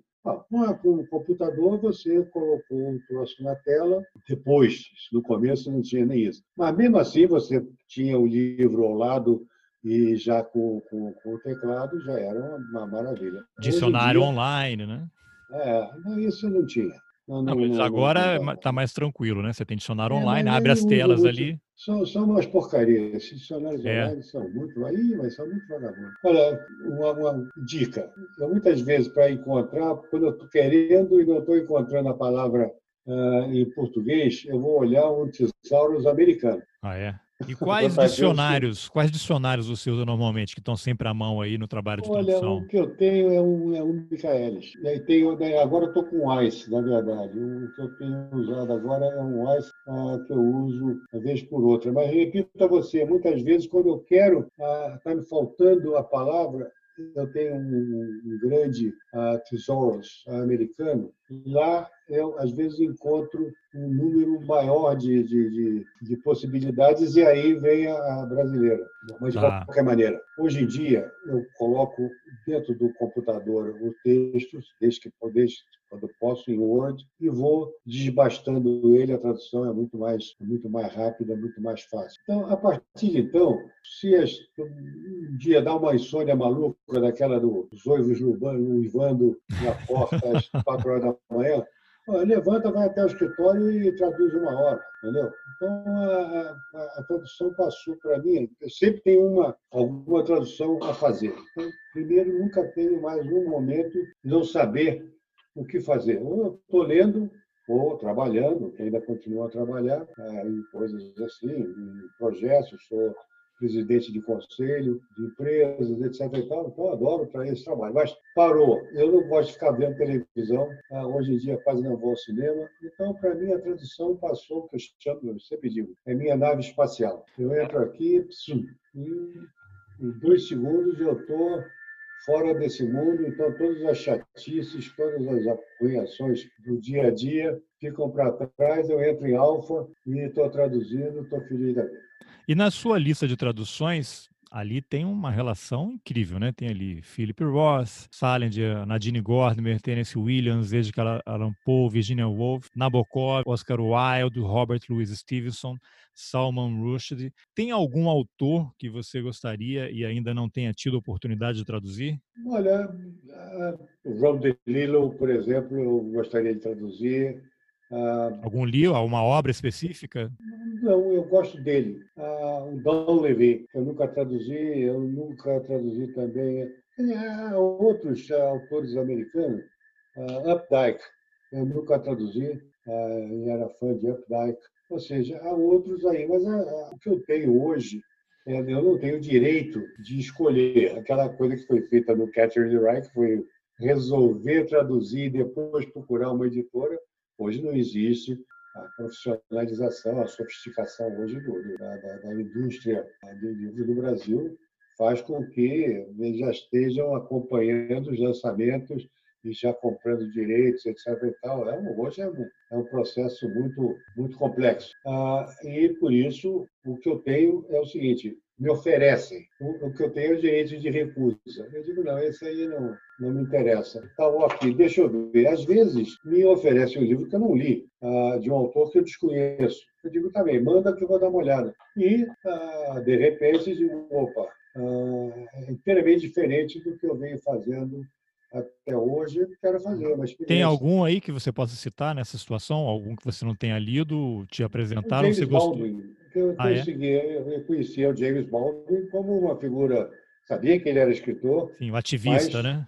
com o computador, você colocou um troço na tela, depois, no começo não tinha nem isso. Mas mesmo assim, você tinha o livro ao lado e já com, com, com o teclado já era uma, uma maravilha. Dicionário dia, online, né? É, isso não tinha. Não, não, agora está mais tranquilo, né? Você tem dicionário é, online, abre as telas muito, ali. São, são umas porcarias. Esses dicionários é. online são muito. Aí, mas são muito vagabundos. Olha, uma, uma dica. Eu, muitas vezes, para encontrar, quando eu estou querendo e não estou encontrando a palavra uh, em português, eu vou olhar um tesouro americano. Ah, é? E quais dicionários, quais dicionários você usa normalmente, que estão sempre à mão aí no trabalho de Olha, tradução? o que eu tenho é um, é um Michaelis. E aí tenho, né, agora eu estou com o Ice, na verdade. O que eu tenho usado agora é um Ice ah, que eu uso uma vez por outra. Mas repito a você, muitas vezes quando eu quero, está ah, me faltando a palavra, eu tenho um, um grande uh, tesouros americano. Lá eu, às vezes, encontro um número maior de, de, de, de possibilidades e aí vem a brasileira. Mas, de ah. qualquer maneira, hoje em dia, eu coloco dentro do computador os textos, desde que, desde quando posso, em Word, e vou desbastando ele. A tradução é muito mais, muito mais rápida, muito mais fácil. Então, a partir de então, se um dia dá uma insônia maluca daquela dos oivos uivando na porta às quatro horas da manhã, levanta, vai até o escritório e traduz uma hora, entendeu? Então, a, a, a tradução passou para mim. Eu sempre tenho uma, alguma tradução a fazer. Então, primeiro, nunca tenho mais um momento de não saber o que fazer. Ou eu estou lendo, ou trabalhando, que ainda continuo a trabalhar ah, em coisas assim, em projetos, sou presidente de conselho de empresas, etc. Então, adoro para esse trabalho. Mas parou. Eu não gosto de ficar vendo televisão. Ah, hoje em dia quase não vou ao cinema. Então, para mim, a tradição passou que eu chamo, eu sempre digo, é minha nave espacial. Eu entro aqui, psim, e em dois segundos eu estou fora desse mundo, então todas as chatices, todas as apunhações do dia a dia ficam para trás, eu entro em alfa e estou traduzindo, estou feliz da vida. E na sua lista de traduções, ali tem uma relação incrível, né? Tem ali Philip Ross, Salinger, Nadine Gordimer, Tennessee Williams, Edgar Allan Poe, Virginia Woolf, Nabokov, Oscar Wilde, Robert Louis Stevenson, Salman Rushdie. Tem algum autor que você gostaria e ainda não tenha tido oportunidade de traduzir? Olha, o Rob DeLillo, por exemplo, eu gostaria de traduzir. Algum livro, alguma obra específica? Não, eu gosto dele. Uh, o Don Levy, eu nunca traduzi, eu nunca traduzi também. Há outros uh, autores americanos, uh, Updike, eu nunca traduzi, uh, era fã de Updike. Ou seja, há outros aí, mas o que eu tenho hoje é, eu não tenho direito de escolher aquela coisa que foi feita no Catherine Wright, que foi resolver traduzir e depois procurar uma editora. Hoje não existe a profissionalização, a sofisticação hoje do, da, da, da, indústria de livros do Brasil faz com que eles já estejam acompanhando os lançamentos e já comprando direitos, etc. E tal. É, hoje é um, é um processo muito, muito complexo. Ah, e, por isso, o que eu tenho é o seguinte, me oferecem. O, o, que eu tenho é o direito de recusa. Eu digo, não, esse aí não, não me interessa. Está ok, deixa eu ver. Às vezes, me oferecem um livro que eu não li, uh, de um autor que eu desconheço. Eu digo, tá bem, manda que eu vou dar uma olhada. E, uh, de repente, digo, opa, uh, é inteiramente diferente do que eu venho fazendo até hoje eu quero fazer. Tem algum aí que você possa citar nessa situação? Algum que você não tenha lido, te apresentaram, você gostou? Baldwin, que eu, ah, consegui, é? eu conhecia o James Baldwin como uma figura, sabia que ele era escritor. Sim, o ativista, né?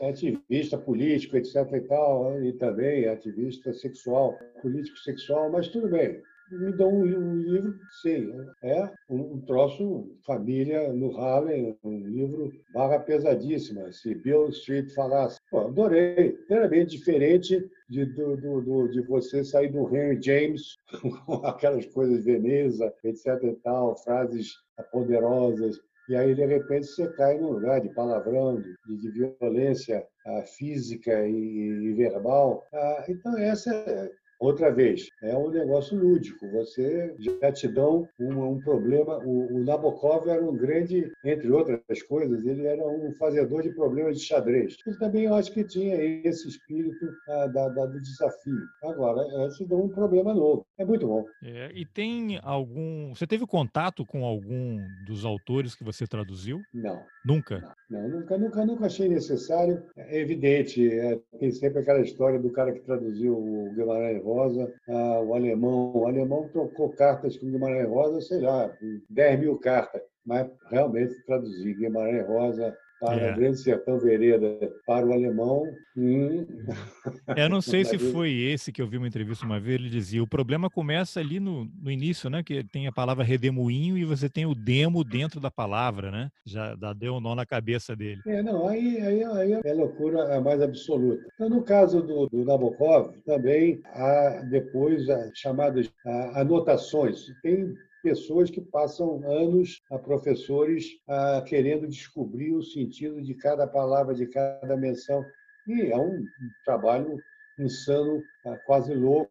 Ativista político, etc. e tal, e também ativista sexual, político sexual, mas tudo bem. Me dão um, livro, sim, é um, um, troço família no Harlem, um livro barra pesadíssima, se Bill Street falasse. Pô, adorei, inteiramente diferente de, do, do, do, de você sair do Henry James, aquelas coisas Veneza, etc e tal, frases poderosas, e aí, de repente, você cai num lugar de palavrão, de, de violência ah, física e, e verbal. Ah, então, essa é, Outra vez, é um negócio lúdico. Você já te dão um, um problema. O, o, Nabokov era um grande, entre outras coisas, ele era um fazedor de problemas de xadrez. Ele também, eu acho que tinha esse espírito ah, da, da, do desafio. Agora, é, te dão um problema novo. É muito bom. É, e tem algum. Você teve contato com algum dos autores que você traduziu? Não. Nunca? Não, não nunca, nunca, nunca achei necessário. É evidente, é, tem sempre aquela história do cara que traduziu o Guimarães Rosa, ah, o alemão. O alemão trocou cartas com Guimarães Rosa, sei lá, 10 mil cartas. Mas realmente traduzir Guimarães Rosa para é. o Grande Sertão Vereda para o alemão. Hum. Eu não sei se foi esse que eu vi uma entrevista uma vez, ele dizia, o problema começa ali no, no início, né? Que tem a palavra redemoinho e você tem o demo dentro da palavra, né? Já deu um nó na cabeça dele. É, não, aí, aí, aí é loucura a mais absoluta. Então, no caso do, do Nabokov, também há depois chamadas anotações. Tem pessoas que passam anos a professores a, querendo descobrir o sentido de cada palavra, de cada menção. E é um trabalho insano, ah, quase louco,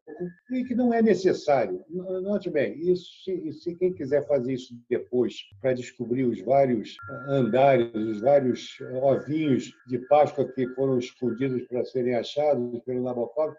e que não é necessário. Note bem, isso, se, se quem quiser fazer isso depois, para descobrir os vários ah, andares, os vários ah, ovinhos de Páscoa que foram escondidos para serem achados pelo Nabokov,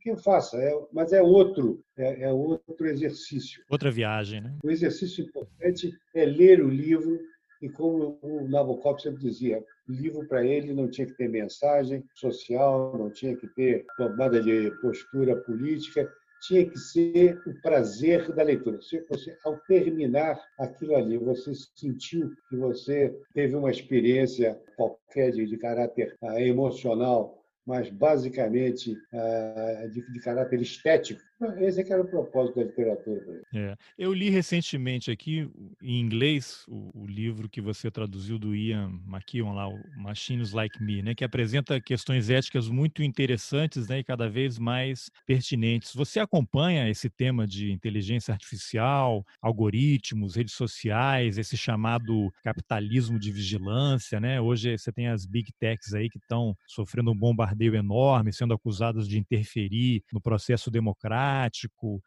que faça, é, mas é outro, é, é outro exercício. Outra viagem, né? O exercício importante é ler o livro, e como o Nabokov sempre dizia, livro para ele não tinha que ter mensagem social, não tinha que ter tomada de postura política, tinha que ser o prazer da leitura. Se você, ao terminar aquilo ali, você sentiu que você teve uma experiência qualquer de, de caráter uh, emocional mas basicamente ah, de, de, caráter estético. Esse é que era o propósito da literatura. É. Eu li recentemente aqui, em inglês, o, o, livro que você traduziu do Ian McKeown, lá, o Machines Like Me, né, que apresenta questões éticas muito interessantes né, e cada vez mais pertinentes. Você acompanha esse tema de inteligência artificial, algoritmos, redes sociais, esse chamado capitalismo de vigilância? Né? Hoje você tem as big techs aí que estão sofrendo um bombardeio enorme, sendo acusados de interferir no processo democrático.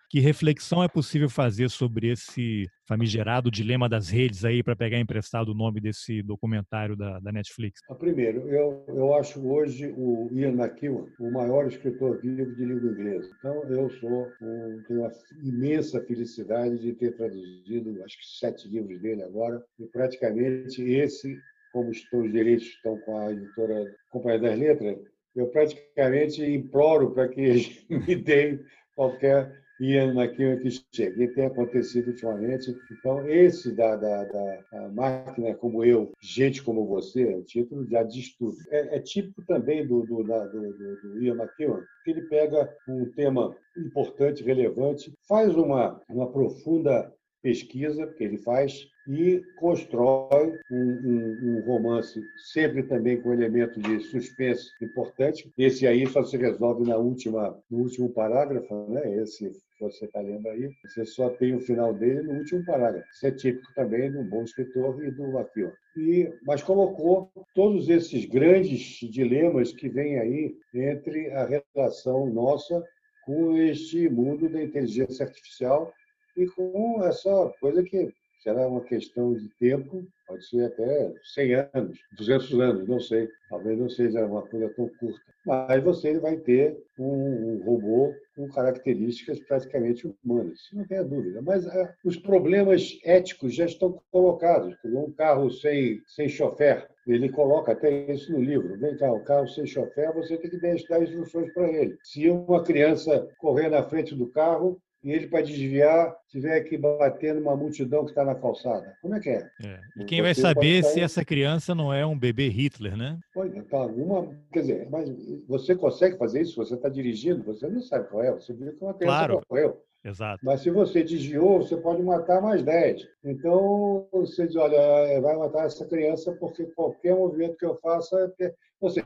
Que reflexão é possível fazer sobre esse famigerado dilema das redes aí para pegar emprestado o nome desse documentário da, da Netflix? Ah, primeiro, eu, eu acho hoje o Ian McEwan o maior escritor vivo de língua inglesa. Então, eu sou um, tenho uma imensa felicidade de ter traduzido, acho que sete livros dele agora, e praticamente esse como os direitos estão com a editora Companhia das Letras, eu praticamente imploro para que me deem qualquer Ian McEwan que chegue. E tem acontecido ultimamente. Então, esse da, da, da máquina como eu, gente como você, o título já diz tudo. É, é típico também do, do, da, do, do Ian McEwan, que ele pega um tema importante, relevante, faz uma, uma profunda pesquisa que ele faz e constrói um, um, um, romance sempre também com elemento de suspense importante. Esse aí só se resolve na última, no último parágrafo, né? Esse você está lendo aí, você só tem o final dele no último parágrafo. Isso é típico também do bom escritor e do Aquio. E, mas colocou todos esses grandes dilemas que vêm aí entre a relação nossa com este mundo da inteligência artificial e com essa coisa que será uma questão de tempo, pode ser até 100 anos, 200 anos, não sei. Talvez não seja uma coisa tão curta. Mas você vai ter um, um robô com características praticamente humanas, não tenha dúvida. Mas ah, os problemas éticos já estão colocados. Um carro sem, sem chofer, ele coloca até isso no livro. Vem cá, o carro sem chofer, você tem que dar instruções para ele. Se uma criança correr na frente do carro, e ele, para desviar, tiver que bater numa multidão que está na calçada. Como é que é? é. E quem vai saber se essa criança não é um bebê Hitler, né? Pois, tá, alguma, quer dizer, mas você consegue fazer isso? Você está dirigindo, você não sabe qual é, você viu que uma criança claro. correu. Exato. Mas se você desviou, você pode matar mais 10. Então, você diz, olha, vai matar essa criança porque qualquer movimento que eu faça... É... Ou seja,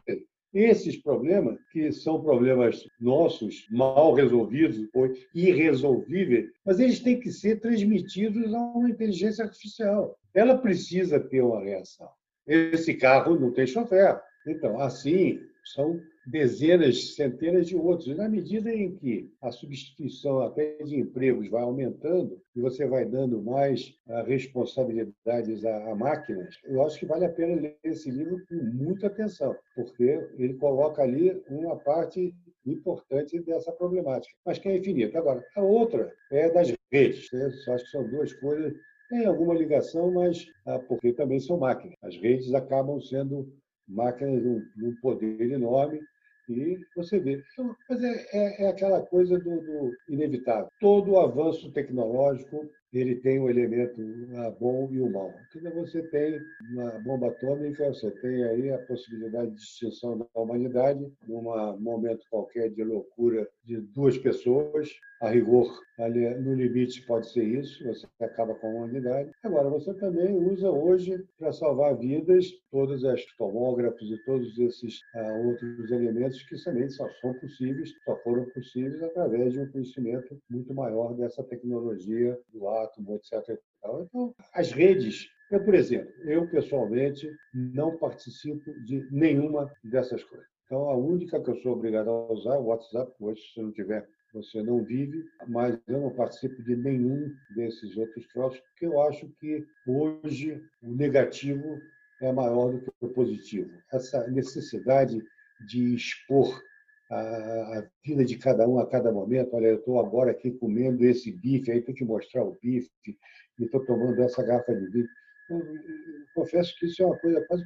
esses problemas, que são problemas nossos, mal resolvidos ou irresolvíveis, mas eles têm que ser transmitidos a uma inteligência artificial. Ela precisa ter uma reação. Esse carro não tem chofer. Então, assim, são dezenas, centenas de outros. Na medida em que a substituição até de empregos vai aumentando e você vai dando mais ah, responsabilidades a, a, máquinas, eu acho que vale a pena ler esse livro com muita atenção, porque ele coloca ali uma parte importante dessa problemática, mas que é infinita. Agora, a outra é das redes. Né? Acho que são duas coisas tem alguma ligação, mas ah, porque também são máquinas. As redes acabam sendo máquinas de um, de um poder enorme e você vê. Então, mas é, é, é aquela coisa do, do, inevitável. Todo o avanço tecnológico ele tem um elemento bom e o mal. Quando você tem uma bomba atômica, você tem aí a possibilidade de extinção da humanidade, num momento qualquer de loucura de duas pessoas, a rigor, ali, no limite pode ser isso, você acaba com a humanidade. Agora, você também usa hoje para salvar vidas todos os tomógrafos e todos esses ah, outros elementos que também só são possíveis, só foram possíveis através de um conhecimento muito maior dessa tecnologia do átomo, etc. Então, as redes eu, por exemplo, eu pessoalmente não participo de nenhuma dessas coisas. Então, a única que eu sou obrigado a usar é o WhatsApp. Hoje, se não tiver você não vive, mas eu não participo de nenhum desses outros troços, porque eu acho que hoje o negativo é maior do que o positivo. Essa necessidade de expor a, a vida de cada um a cada momento. Olha, eu estou agora aqui comendo esse bife, aí estou te mostrar o bife, e estou tomando essa garrafa de vinho. Eu, eu, eu confesso que isso é uma coisa quase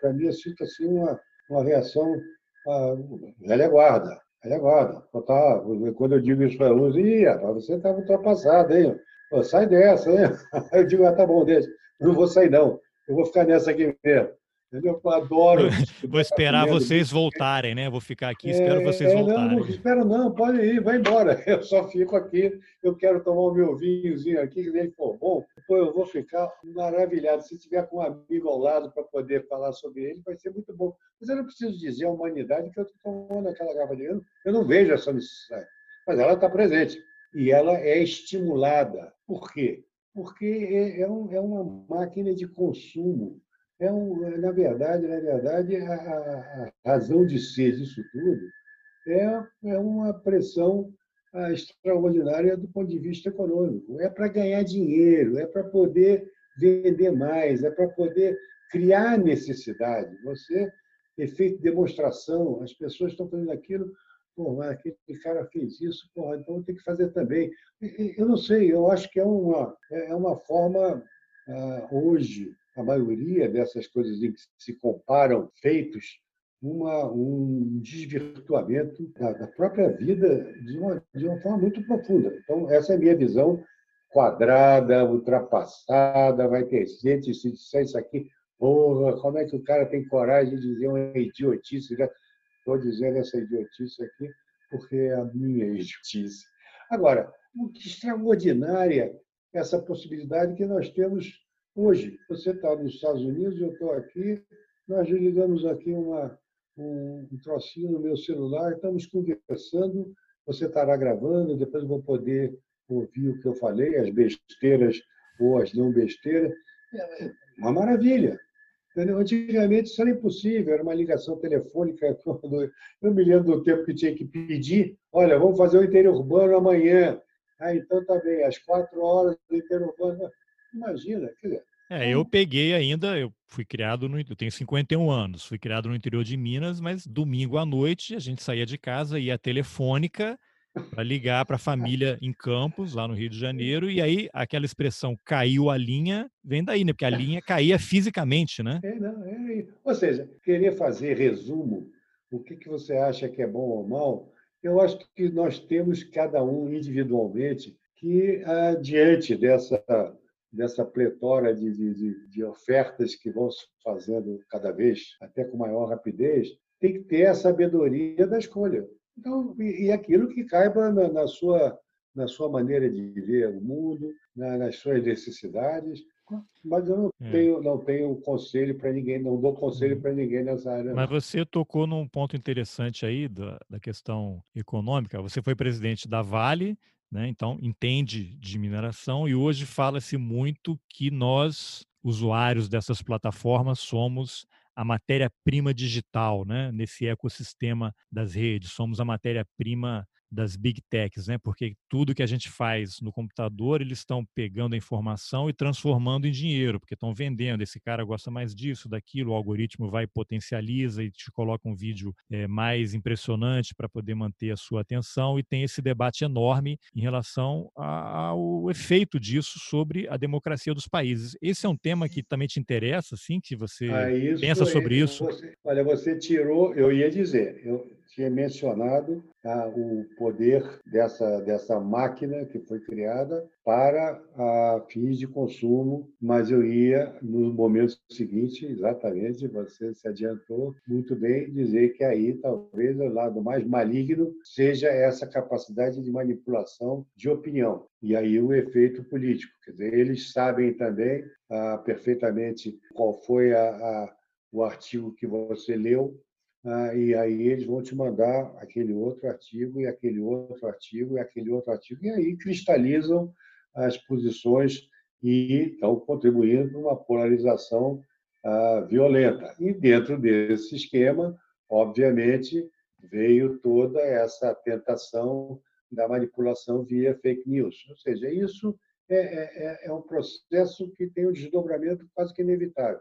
para mim, eu sinto assim uma, uma reação a velha guarda. Aí agora, tá, quando eu digo isso para alunos, ih, você estava ultrapassado, hein? Pô, sai dessa, hein? Eu digo, ah, tá bom, deixa. Não vou sair, não. Eu vou ficar nessa aqui mesmo. Entendeu? Eu adoro. Vou esperar vocês voltarem, né? Vou ficar aqui, espero é, vocês voltarem. Não, não espero não, pode ir, vai embora. Eu só fico aqui, eu quero tomar o meu vinhozinho aqui, que ele for bom. Depois eu vou ficar maravilhado. Se tiver com um amigo ao lado para poder falar sobre ele, vai ser muito bom. Mas eu não preciso dizer à humanidade que eu estou tomando aquela garrafa de vinho. Eu não vejo essa necessidade. Mas ela está presente. E ela é estimulada. Por quê? Porque é, é, um, é uma máquina de consumo é um, na verdade, na verdade, a, a, razão de ser disso tudo é, é uma pressão ah, extraordinária do ponto de vista econômico. É para ganhar dinheiro, é para poder vender mais, é para poder criar necessidade. Você, efeito demonstração, as pessoas estão fazendo aquilo, mas aquele cara fez isso, porra, então tem que fazer também. Eu não sei, eu acho que é uma, é uma forma, ah, hoje, a maioria dessas coisas em que se comparam feitos uma, um desvirtuamento da, da, própria vida de uma, de uma forma muito profunda. Então, essa é a minha visão quadrada, ultrapassada, vai ter gente se disser isso aqui, porra, como é que o cara tem coragem de dizer uma idiotice? Estou dizendo essa idiotice aqui porque é a minha idiotice. Agora, o que extraordinária essa possibilidade que nós temos Hoje, você está nos Estados Unidos, eu estou aqui, nós ligamos aqui uma, um, um trocinho no meu celular, estamos conversando, você estará gravando, depois vou poder ouvir o que eu falei, as besteiras ou as não besteiras. É uma maravilha. Entendeu? Antigamente isso era impossível, era uma ligação telefônica. Eu me lembro do tempo que tinha que pedir: olha, vamos fazer o interurbano amanhã. Ah, então tá bem, às quatro horas do interurbano. Imagina, quer dizer. É, eu peguei ainda, eu fui criado no. Eu tenho 51 anos, fui criado no interior de Minas, mas domingo à noite a gente saía de casa, ia à telefônica para ligar para a família em Campos, lá no Rio de Janeiro, e aí aquela expressão caiu a linha vem daí, né? Porque a linha caía fisicamente, né? É, não, é, ou seja, querer fazer resumo, o que, que você acha que é bom ou mal, eu acho que nós temos, cada um individualmente, que, ah, diante dessa dessa pletora de, de, de, ofertas que vão se fazendo cada vez até com maior rapidez, tem que ter a sabedoria da escolha. Então, e, e aquilo que caiba na, na, sua, na sua maneira de ver o mundo, nas suas necessidades. Mas eu não é. tenho, não tenho conselho para ninguém, não dou conselho uhum. para ninguém nessa área. Mas você tocou num ponto interessante aí da, da questão econômica. Você foi presidente da Vale, né? então entende de mineração, e hoje fala-se muito que nós, usuários dessas plataformas, somos a matéria-prima digital, né? nesse ecossistema das redes, somos a matéria-prima das big techs, né? Porque tudo que a gente faz no computador, eles estão pegando a informação e transformando em dinheiro, porque estão vendendo. Esse cara gosta mais disso, daquilo, o algoritmo vai potencializa e te coloca um vídeo é, mais impressionante para poder manter a sua atenção. E tem esse debate enorme em relação ao efeito disso sobre a democracia dos países. Esse é um tema que também te interessa, assim, que você ah, pensa sobre isso? Você, olha, você tirou, eu ia dizer, eu tinha mencionado ah, o poder dessa, dessa máquina que foi criada para fins de consumo, mas eu ia, no momento seguinte, exatamente, você se adiantou muito bem, dizer que aí talvez o lado mais maligno seja essa capacidade de manipulação de opinião. E aí o efeito político. Quer dizer, eles sabem também ah, perfeitamente qual foi a, a, o artigo que você leu, ah, e aí eles vão te mandar aquele outro artigo e aquele outro artigo e aquele outro artigo, e aí cristalizam as posições e estão contribuindo para uma polarização ah, violenta. E dentro desse esquema, obviamente, veio toda essa tentação da manipulação via fake news. Ou seja, isso é, é, é, é um processo que tem um desdobramento quase que inevitável.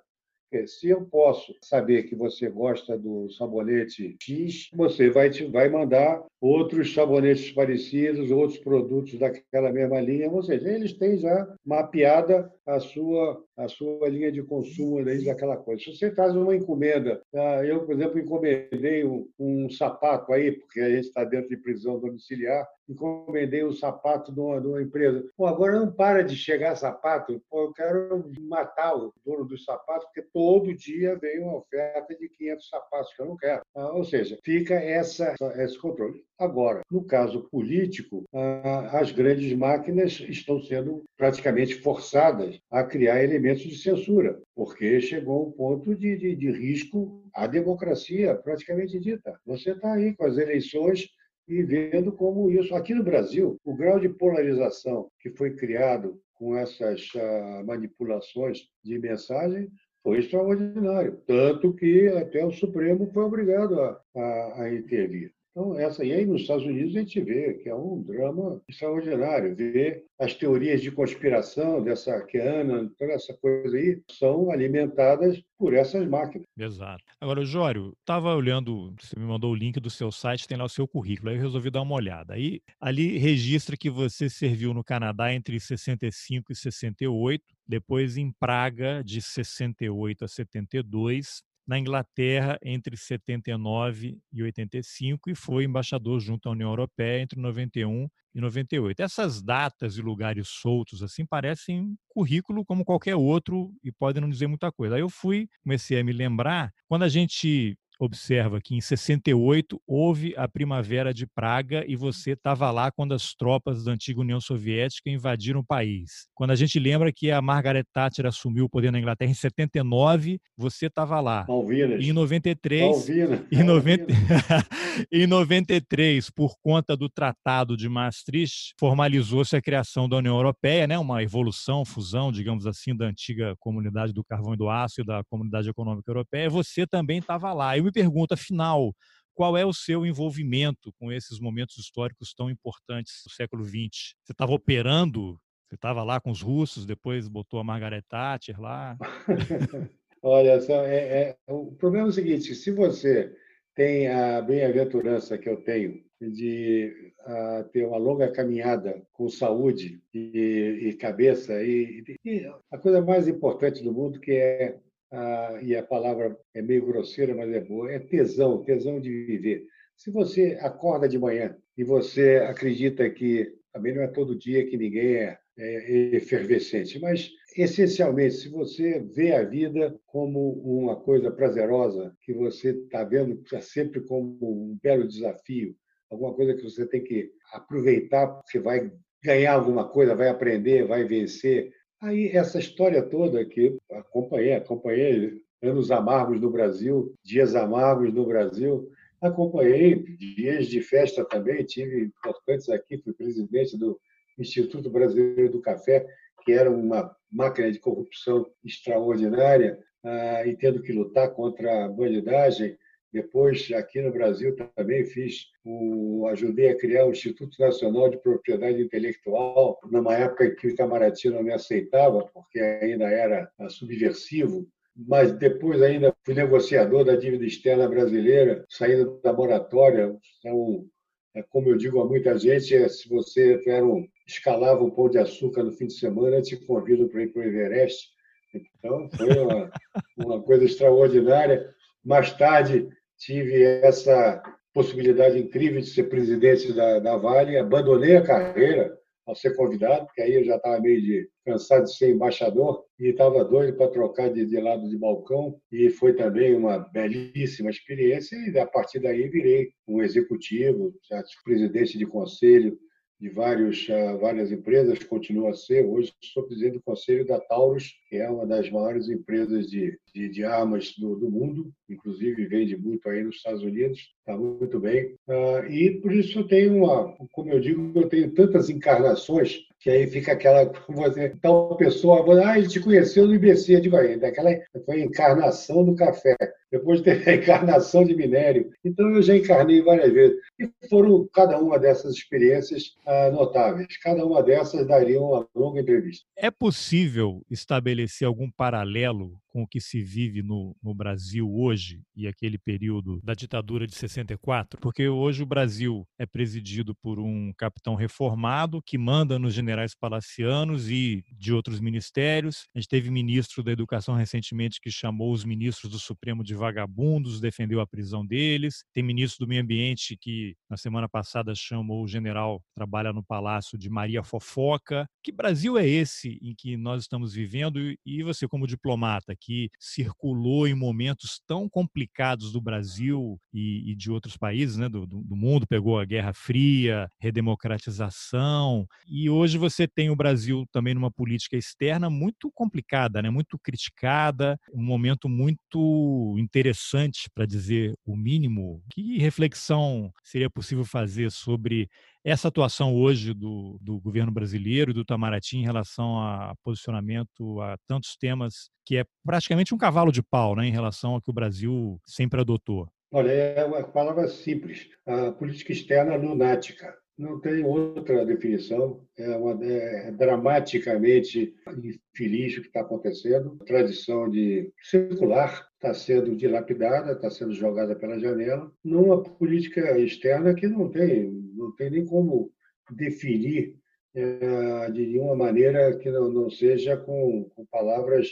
Se eu posso saber que você gosta do sabonete X, você vai, te, vai mandar outros sabonetes parecidos, outros produtos daquela mesma linha. Ou seja, eles têm já mapeada a sua, a sua linha de consumo desde aquela coisa. Se você faz uma encomenda, tá? eu, por exemplo, encomendei um, um sapato aí, porque a gente está dentro de prisão domiciliar, encomendei um sapato de uma, de uma, empresa. Pô, agora não para de chegar sapato. Pô, eu quero matar o dono dos sapatos, porque todo dia vem uma oferta de 500 sapatos que eu não quero. Ah, ou seja, fica essa, esse controle. Agora, no caso político, ah, as grandes máquinas estão sendo praticamente forçadas a criar elementos de censura, porque chegou um ponto de, de, de risco à democracia praticamente dita. Você está aí com as eleições e vendo como isso. Aqui no Brasil, o grau de polarização que foi criado com essas uh, manipulações de mensagem foi extraordinário, tanto que até o Supremo foi obrigado a, a, a intervir. Então, essa, e aí nos Estados Unidos a gente vê que é um drama extraordinário, ver as teorias de conspiração dessa Keana, toda essa coisa aí, são alimentadas por essas máquinas. Exato. Agora, Jório, estava olhando, você me mandou o link do seu site, tem lá o seu currículo, aí eu resolvi dar uma olhada. Aí, ali registra que você serviu no Canadá entre 65 e 68, depois em Praga, de 68 a 72, na Inglaterra entre 79 e 85 e foi embaixador junto à União Europeia entre 91 e 98. Essas datas e lugares soltos assim parecem currículo como qualquer outro e podem não dizer muita coisa. Aí eu fui, comecei a me lembrar, quando a gente observa que em 68 houve a Primavera de Praga e você estava lá quando as tropas da antiga União Soviética invadiram o país. Quando a gente lembra que a Margaret Thatcher assumiu o poder na Inglaterra em 79, você estava lá. Malvinas. E em 93, Malvinas. Em, 90, em 93, por conta do Tratado de Maastricht, formalizou-se a criação da União Europeia, né, uma evolução, fusão, digamos assim, da antiga comunidade do carvão e do aço e da comunidade econômica europeia. Você também estava lá. Eu me pergunto, afinal, qual é o seu envolvimento com esses momentos históricos tão importantes do século XX? Você estava operando? Você estava lá com os russos, depois botou a Margaret Thatcher lá? Olha, é, é, o problema é o seguinte: se você tem a bem-aventurança que eu tenho de uh, ter uma longa caminhada com saúde e, e cabeça, e, e, a coisa mais importante do mundo que é ah, e a palavra é meio grosseira, mas é boa, é tesão, tesão de viver. Se você acorda de manhã e você acredita que também não é todo dia que ninguém é, é efervescente, mas essencialmente, se você vê a vida como uma coisa prazerosa, que você está vendo sempre como um belo desafio, alguma coisa que você tem que aproveitar porque vai ganhar alguma coisa, vai aprender, vai vencer. Aí essa história toda que acompanhei, acompanhei anos amargos no Brasil, dias amargos no Brasil, acompanhei dias de festa também, tive importantes aqui, fui presidente do Instituto Brasileiro do Café, que era uma máquina de corrupção extraordinária, ah, e tendo que lutar contra a bandidagem. Depois, aqui no Brasil, também fiz o, ajudei a criar o Instituto Nacional de Propriedade Intelectual, numa época em que o Itamaraty não me aceitava, porque ainda era subversivo. Mas depois ainda fui negociador da dívida externa brasileira, saindo da moratória. Então, é como eu digo a muita gente, é, se você era um, escalava um pão de açúcar no fim de semana, te convido para ir para o Everest. Então, foi uma, uma coisa extraordinária. Mais tarde, tive essa possibilidade incrível de ser presidente da, da Vale, abandonei a carreira ao ser convidado, porque aí eu já estava meio de, cansado de ser embaixador e estava doido para trocar de, de, lado de balcão. E foi também uma belíssima experiência e a partir daí virei um executivo, já presidente de conselho de vários, uh, várias empresas, continua a ser. Hoje sou presidente do conselho da Taurus, que é uma das maiores empresas de, de, de armas do, do, mundo, inclusive vende muito aí nos Estados Unidos, está muito bem. Uh, e por isso eu tenho uma, como eu digo, eu tenho tantas encarnações que aí fica aquela você tal pessoa, ah, ele te conheceu no IBC, digo aí, daquela foi a encarnação do café depois teve a encarnação de minério. Então, eu já encarnei várias vezes. E foram cada uma dessas experiências ah, notáveis. Cada uma dessas daria uma longa entrevista. É possível estabelecer algum paralelo com o que se vive no, no, Brasil hoje e aquele período da ditadura de 64? Porque hoje o Brasil é presidido por um capitão reformado que manda nos generais palacianos e de outros ministérios. A gente teve ministro da Educação recentemente que chamou os ministros do Supremo de vagabundos, defendeu a prisão deles. Tem ministro do Meio Ambiente que na semana passada chamou o general trabalha no palácio de Maria Fofoca. Que Brasil é esse em que nós estamos vivendo? E você, como diplomata, que circulou em momentos tão complicados do Brasil e, e de outros países né, do, do, mundo, pegou a Guerra Fria, redemocratização, e hoje você tem o Brasil também numa política externa muito complicada, né, muito criticada, um momento muito interessante, para dizer o mínimo. Que reflexão seria possível fazer sobre essa atuação hoje do, do governo brasileiro e do Itamaraty em relação a posicionamento a tantos temas, que é praticamente um cavalo de pau né, em relação ao que o Brasil sempre adotou? Olha, é uma palavra simples. A política externa lunática. Não tem outra definição. É, uma, é dramaticamente infeliz o que está acontecendo. A tradição de circular está sendo dilapidada, está sendo jogada pela janela, numa política externa que não tem, não tem nem como definir é, de nenhuma maneira que não, não seja com, com palavras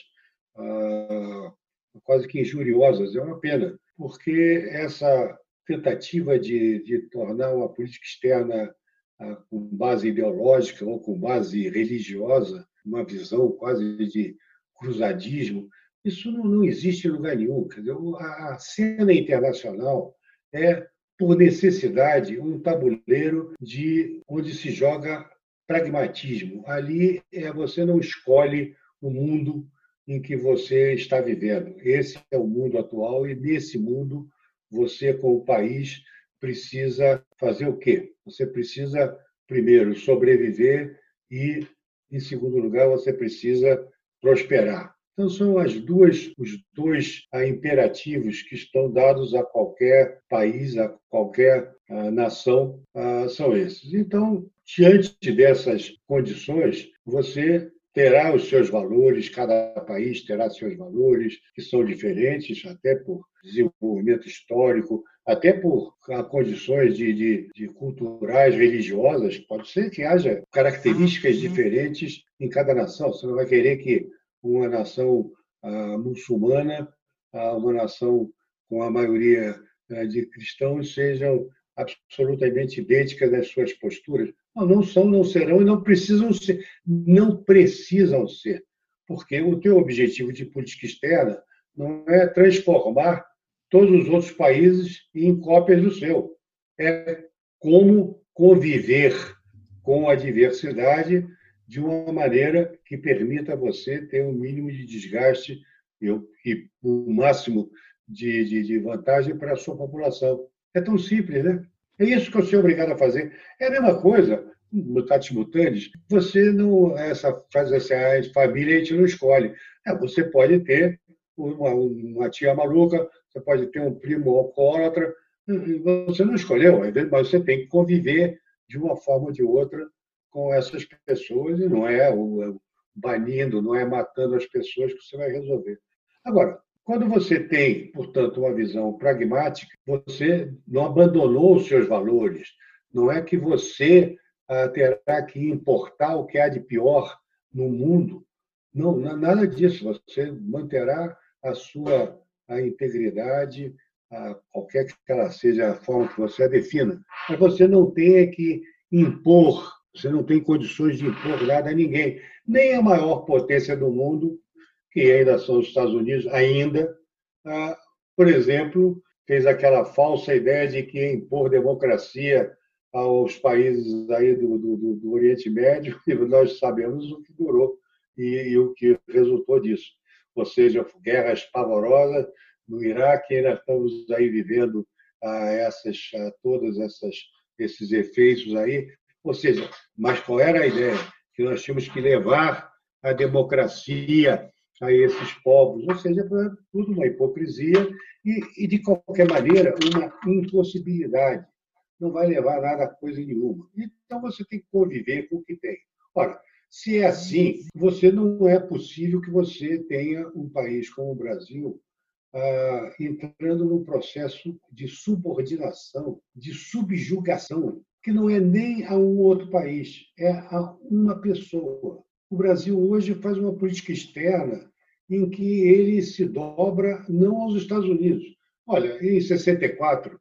ah, quase que injuriosas. É uma pena, porque essa tentativa de, de tornar uma política externa ah, com base ideológica ou com base religiosa, uma visão quase de cruzadismo, isso não, não existe em lugar nenhum. Dizer, a cena internacional é, por necessidade, um tabuleiro de onde se joga pragmatismo. Ali é você não escolhe o mundo em que você está vivendo. Esse é o mundo atual e nesse mundo você, como país, precisa fazer o quê? Você precisa, primeiro, sobreviver e, em segundo lugar, você precisa prosperar. Então, são as duas, os dois ah, imperativos que estão dados a qualquer país, a qualquer ah, nação, ah, são esses. Então, diante dessas condições, você terá os seus valores, cada país terá seus valores, que são diferentes, até por desenvolvimento histórico, até por condições de, de, de, culturais, religiosas, pode ser que haja características ah, diferentes em cada nação. Você não vai querer que uma nação ah, muçulmana, ah, uma nação com a maioria ah, de cristãos sejam absolutamente idênticas nas suas posturas. Não, não são, não serão e não precisam ser. Não precisam ser, porque o teu objetivo de política externa não é transformar todos os outros países em cópias do seu. É como conviver com a diversidade de uma maneira que permita você ter um mínimo de desgaste e o máximo de, de, de vantagem para a sua população. É tão simples, né? É isso que eu sou obrigado a fazer. É a mesma coisa, mutatis mutandis, você não. Essa frase assim, a família a gente não escolhe. É, você pode ter uma, uma, tia maluca, você pode ter um primo alcoólatra, você não escolheu, mas você tem que conviver de uma forma ou de outra com essas pessoas e não é o, banindo, não é matando as pessoas que você vai resolver. Agora, quando você tem, portanto, uma visão pragmática, você não abandonou os seus valores. Não é que você ah, terá que importar o que há de pior no mundo. Não, nada disso. Você manterá a sua a integridade, a qualquer que ela seja a forma que você a defina. Mas você não tem que impor, você não tem condições de impor nada a ninguém. Nem a maior potência do mundo que ainda são os Estados Unidos, ainda, ah, por exemplo, fez aquela falsa ideia de que impor democracia aos países aí do, do, do Oriente Médio, e nós sabemos o que durou e, e, o que resultou disso. Ou seja, guerras pavorosas no Iraque, ainda estamos aí vivendo ah, essas, ah, todos essas, esses efeitos aí. Ou seja, mas qual era a ideia? Que nós tínhamos que levar a democracia a esses povos, ou seja, tudo uma hipocrisia e, e, de qualquer maneira, uma impossibilidade. Não vai levar nada a coisa nenhuma. Então, você tem que conviver com o que tem. Ora, se é assim, você não é possível que você tenha um país como o Brasil ah, entrando num processo de subordinação, de subjugação, que não é nem a um outro país, é a uma pessoa. O Brasil hoje faz uma política externa em que ele se dobra não aos Estados Unidos. Olha, em 64,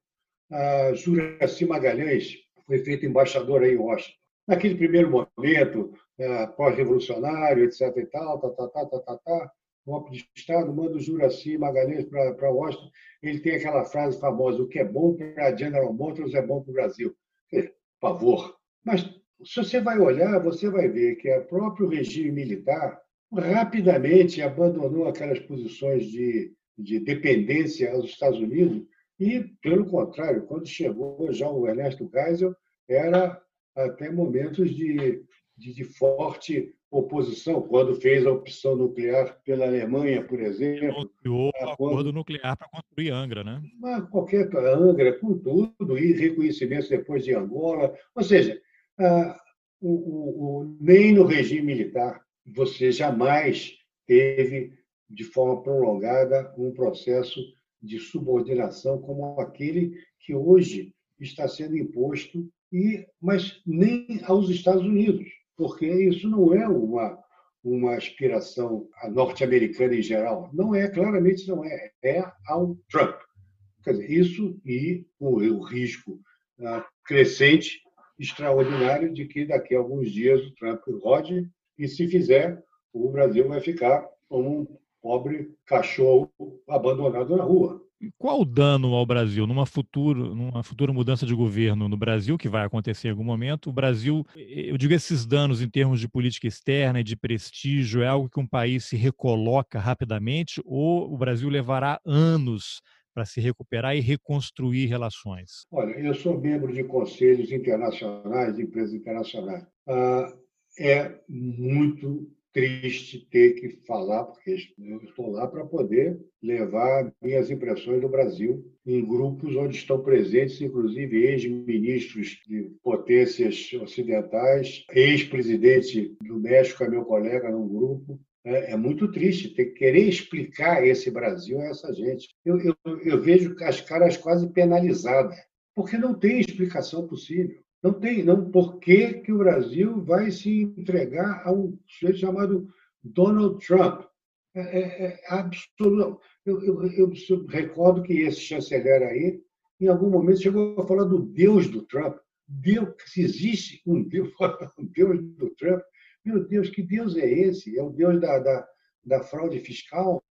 a Juraci Magalhães foi feita embaixadora em Washington. Naquele primeiro momento, é, pós-revolucionário, etc. e tal, tá, tá, tá, tá, tá, tá, golpe de Estado, manda o Juraci Magalhães para Washington. Ele tem aquela frase famosa: o que é bom para General Motors é bom para o Brasil. Por favor. Mas se você vai olhar, você vai ver que o próprio regime militar rapidamente abandonou aquelas posições de, de dependência aos Estados Unidos e, pelo contrário, quando chegou já o Ernesto Geisel, era até momentos de, de, de forte oposição, quando fez a opção nuclear pela Alemanha, por exemplo. o ah, acordo nuclear para construir Angra, né? Mas qualquer Angra, com tudo, e reconhecimento depois de Angola. Ou seja, ah, o, o, o, nem no regime militar você jamais teve, de forma prolongada, um processo de subordinação como aquele que hoje está sendo imposto, e, mas nem aos Estados Unidos, porque isso não é uma, uma aspiração norte-americana em geral. Não é, claramente não é. É ao Trump. Quer dizer, isso e o, o risco ah, crescente extraordinário de que daqui a alguns dias o Trump rode e, se fizer, o Brasil vai ficar como um pobre cachorro abandonado na rua. Qual o dano ao Brasil numa, futuro, numa futura mudança de governo no Brasil, que vai acontecer em algum momento? O Brasil, eu digo esses danos em termos de política externa e de prestígio, é algo que um país se recoloca rapidamente ou o Brasil levará anos para se recuperar e reconstruir relações? Olha, eu sou membro de conselhos internacionais, de empresas internacionais. Ah, é muito triste ter que falar, porque eu estou lá para poder levar minhas impressões do Brasil em grupos onde estão presentes, inclusive, ex-ministros de potências ocidentais, ex-presidente do México é meu colega num grupo. É, é, muito triste ter que querer explicar esse Brasil a essa gente. Eu, eu, eu vejo as caras quase penalizadas, porque não tem explicação possível. Não tem, não. Por que, que o Brasil vai se entregar a um sujeito chamado Donald Trump? É, é, é absoluto. Eu, eu, eu, recordo que esse chanceler aí, em algum momento, chegou a falar do Deus do Trump. Deus, se existe um Deus, um Deus do Trump, meu Deus, que Deus é esse? É o Deus da, da, da fraude fiscal?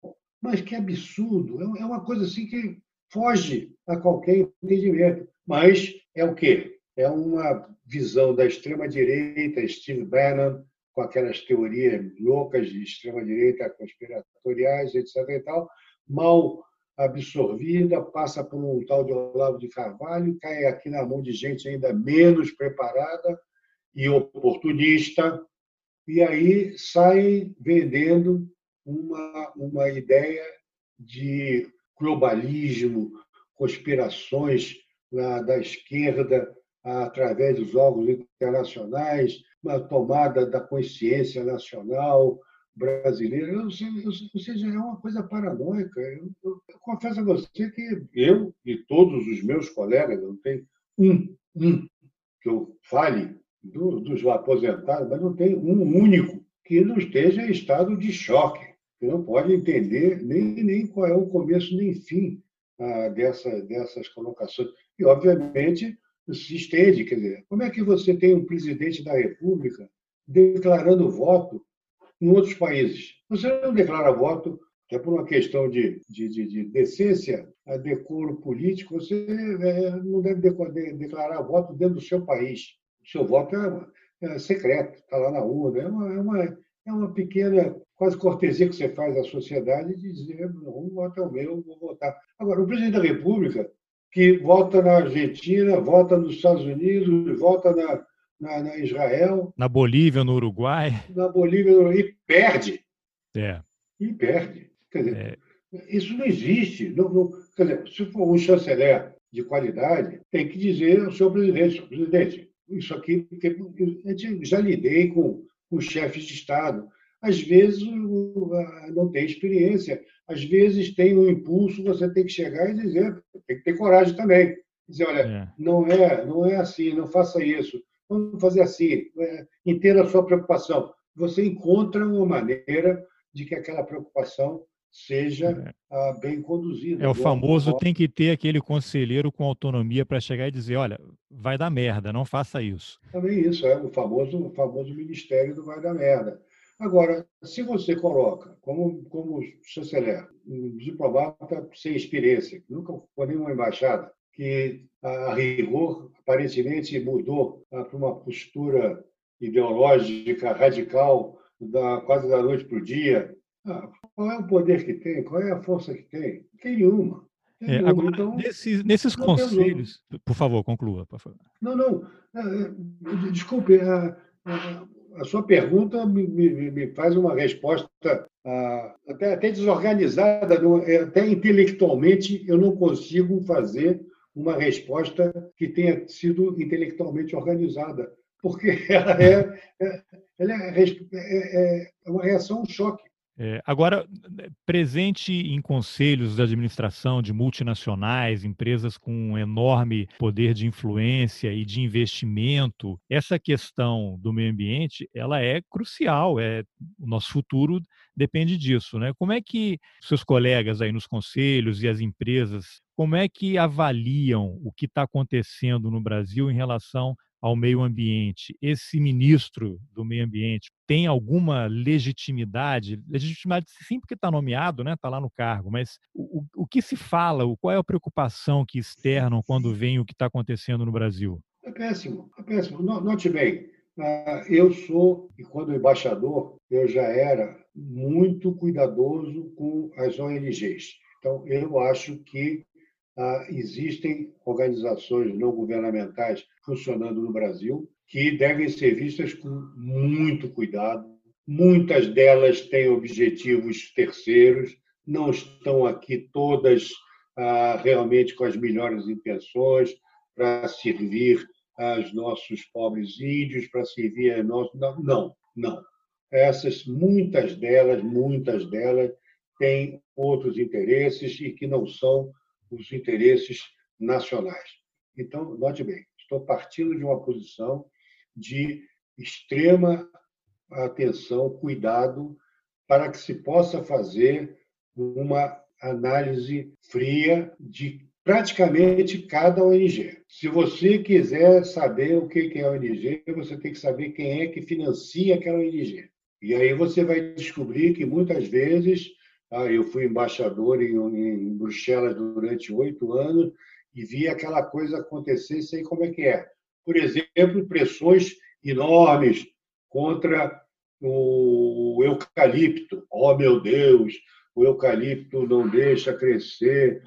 Mas que absurdo! É, é uma coisa assim que foge a qualquer entendimento. Mas é o quê? É uma visão da extrema-direita, Steve Bannon, com aquelas teorias loucas de extrema-direita, conspiratoriais, etc. E tal, mal absorvida, passa por um tal de Olavo de Carvalho, cai aqui na mão de gente ainda menos preparada e oportunista, e aí sai vendendo uma, uma ideia de globalismo, conspirações na, da esquerda através dos órgãos internacionais, uma tomada da consciência nacional brasileira. Ou seja, é uma coisa paranoica. Eu, eu, eu confesso a você que eu e todos os meus colegas, não tem um, um que eu fale do, dos aposentados, mas não tem um único que não esteja em estado de choque, que não pode entender nem, nem qual é o começo nem fim ah, dessa, dessas colocações. E, obviamente, se estende. Quer dizer, como é que você tem um presidente da República declarando voto em outros países? Você não declara voto é por uma questão de, de, de, de decência, a decoro político, você é, não deve declarar voto dentro do seu país. O seu voto é, é secreto, está lá na urna. É uma, é, uma, é uma pequena, quase cortesia que você faz à sociedade de dizer: não, voto é o meu, vou votar. Agora, o presidente da República que vota na Argentina, vota nos Estados Unidos, vota na, na, na Israel. Na Bolívia, no Uruguai. Na Bolívia no Uruguai, e perde. É. E perde. Quer dizer, é. isso não existe. Não, não, quer dizer, se for um chanceler de qualidade, tem que dizer ao seu presidente, seu presidente, isso aqui, porque eu já lidei com, com chefes de Estado. Às vezes não tem experiência, às vezes tem um impulso, você tem que chegar e dizer, tem que ter coragem também. Dizer, olha, é. não é, não é assim, não faça isso, vamos fazer assim, é, entenda a sua preocupação. Você encontra uma maneira de que aquela preocupação seja é. Bem conduzida. É o famoso tem que ter aquele conselheiro com autonomia para chegar e dizer, olha, vai dar merda, não faça isso. Também isso, é o famoso, o famoso ministério do vai dar merda. Agora, se você coloca como, como chanceler um diplomata sem experiência, que nunca foi nenhuma embaixada, que a rigor aparentemente mudou tá, para uma postura ideológica radical da quase da noite para o dia, ah, qual é o poder que tem? Qual é a força que tem? Não tem nenhuma. é, agora, então, nesses, nesses conselhos, por favor, conclua. Por favor. Não, não. É, é, desculpe, a sua pergunta me, me, me faz uma resposta ah, até, até desorganizada, é, até intelectualmente eu não consigo fazer uma resposta que tenha sido intelectualmente organizada, porque ela é, é ela é, é, é uma reação, um choque. É, agora, presente em conselhos de administração de multinacionais, empresas com um enorme poder de influência e de investimento, essa questão do meio ambiente, ela é crucial. É o nosso futuro depende disso, né? Como é que seus colegas aí nos conselhos e as empresas, como é que avaliam o que está acontecendo no Brasil em relação ao meio ambiente, esse ministro do meio ambiente tem alguma legitimidade? Legitimidade sim, porque está nomeado, né? Está lá no cargo, mas o, o que se fala, qual é a preocupação que externam quando veem o que está acontecendo no Brasil? É péssimo, é péssimo. Note bem, ah, eu sou, e quando embaixador, eu já era muito cuidadoso com as ONGs. Então, eu acho que existem organizações não governamentais funcionando no Brasil que devem ser vistas com muito cuidado. Muitas delas têm objetivos terceiros, não estão aqui todas ah, realmente com as melhores intenções para servir aos nossos pobres índios, para servir a nós. Não, não, não. Essas, muitas delas, muitas delas têm outros interesses e que não são os interesses nacionais. Então, note bem, estou partindo de uma posição de extrema atenção, cuidado, para que se possa fazer uma análise fria de praticamente cada ONG. Se você quiser saber o que é ONG, você tem que saber quem é que financia aquela ONG. E aí você vai descobrir que muitas vezes eu fui embaixador em, em Bruxelas durante oito anos e vi aquela coisa acontecer, sei como é que é. por exemplo, pressões enormes contra o eucalipto. Oh, meu Deus, o eucalipto não deixa crescer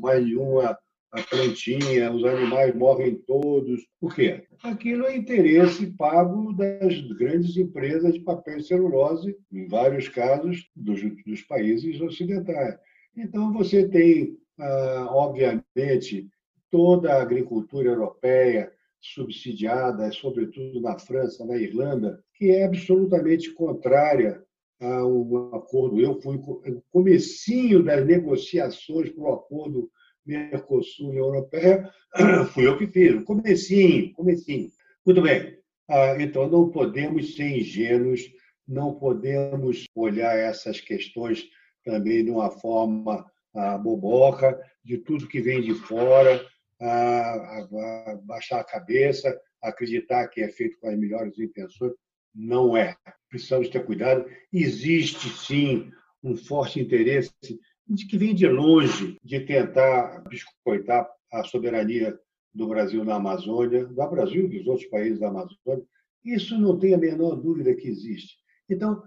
mais nenhuma plantinha, os animais morrem todos. Por quê? Aquilo é interesse pago das grandes empresas de papel e celulose, em vários casos, dos, dos países ocidentais. Então, você tem, ah, obviamente, toda a agricultura europeia subsidiada, sobretudo na França, na Irlanda, que é absolutamente contrária a um acordo. Eu fui no comecinho das negociações para o acordo Mercosul e Europeia, fui eu que fiz, comecinho, comecinho. Muito bem. Ah, então, não podemos ser ingênuos, não podemos olhar essas questões também de uma forma ah, boboca, de tudo que vem de fora, ah, baixar a cabeça, acreditar que é feito com as melhores intenções. Não é. Precisamos ter cuidado. Existe, sim, um forte interesse de que vem de longe de tentar biscoitar a soberania do Brasil na Amazônia, do Brasil e dos outros países da Amazônia. Isso não tem a menor dúvida que existe. Então,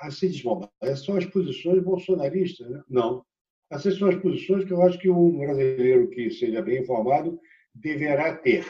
assim diz, bom, são as posições bolsonaristas. Né? Não. Essas são as posições que eu acho que um brasileiro que seja bem informado deverá ter.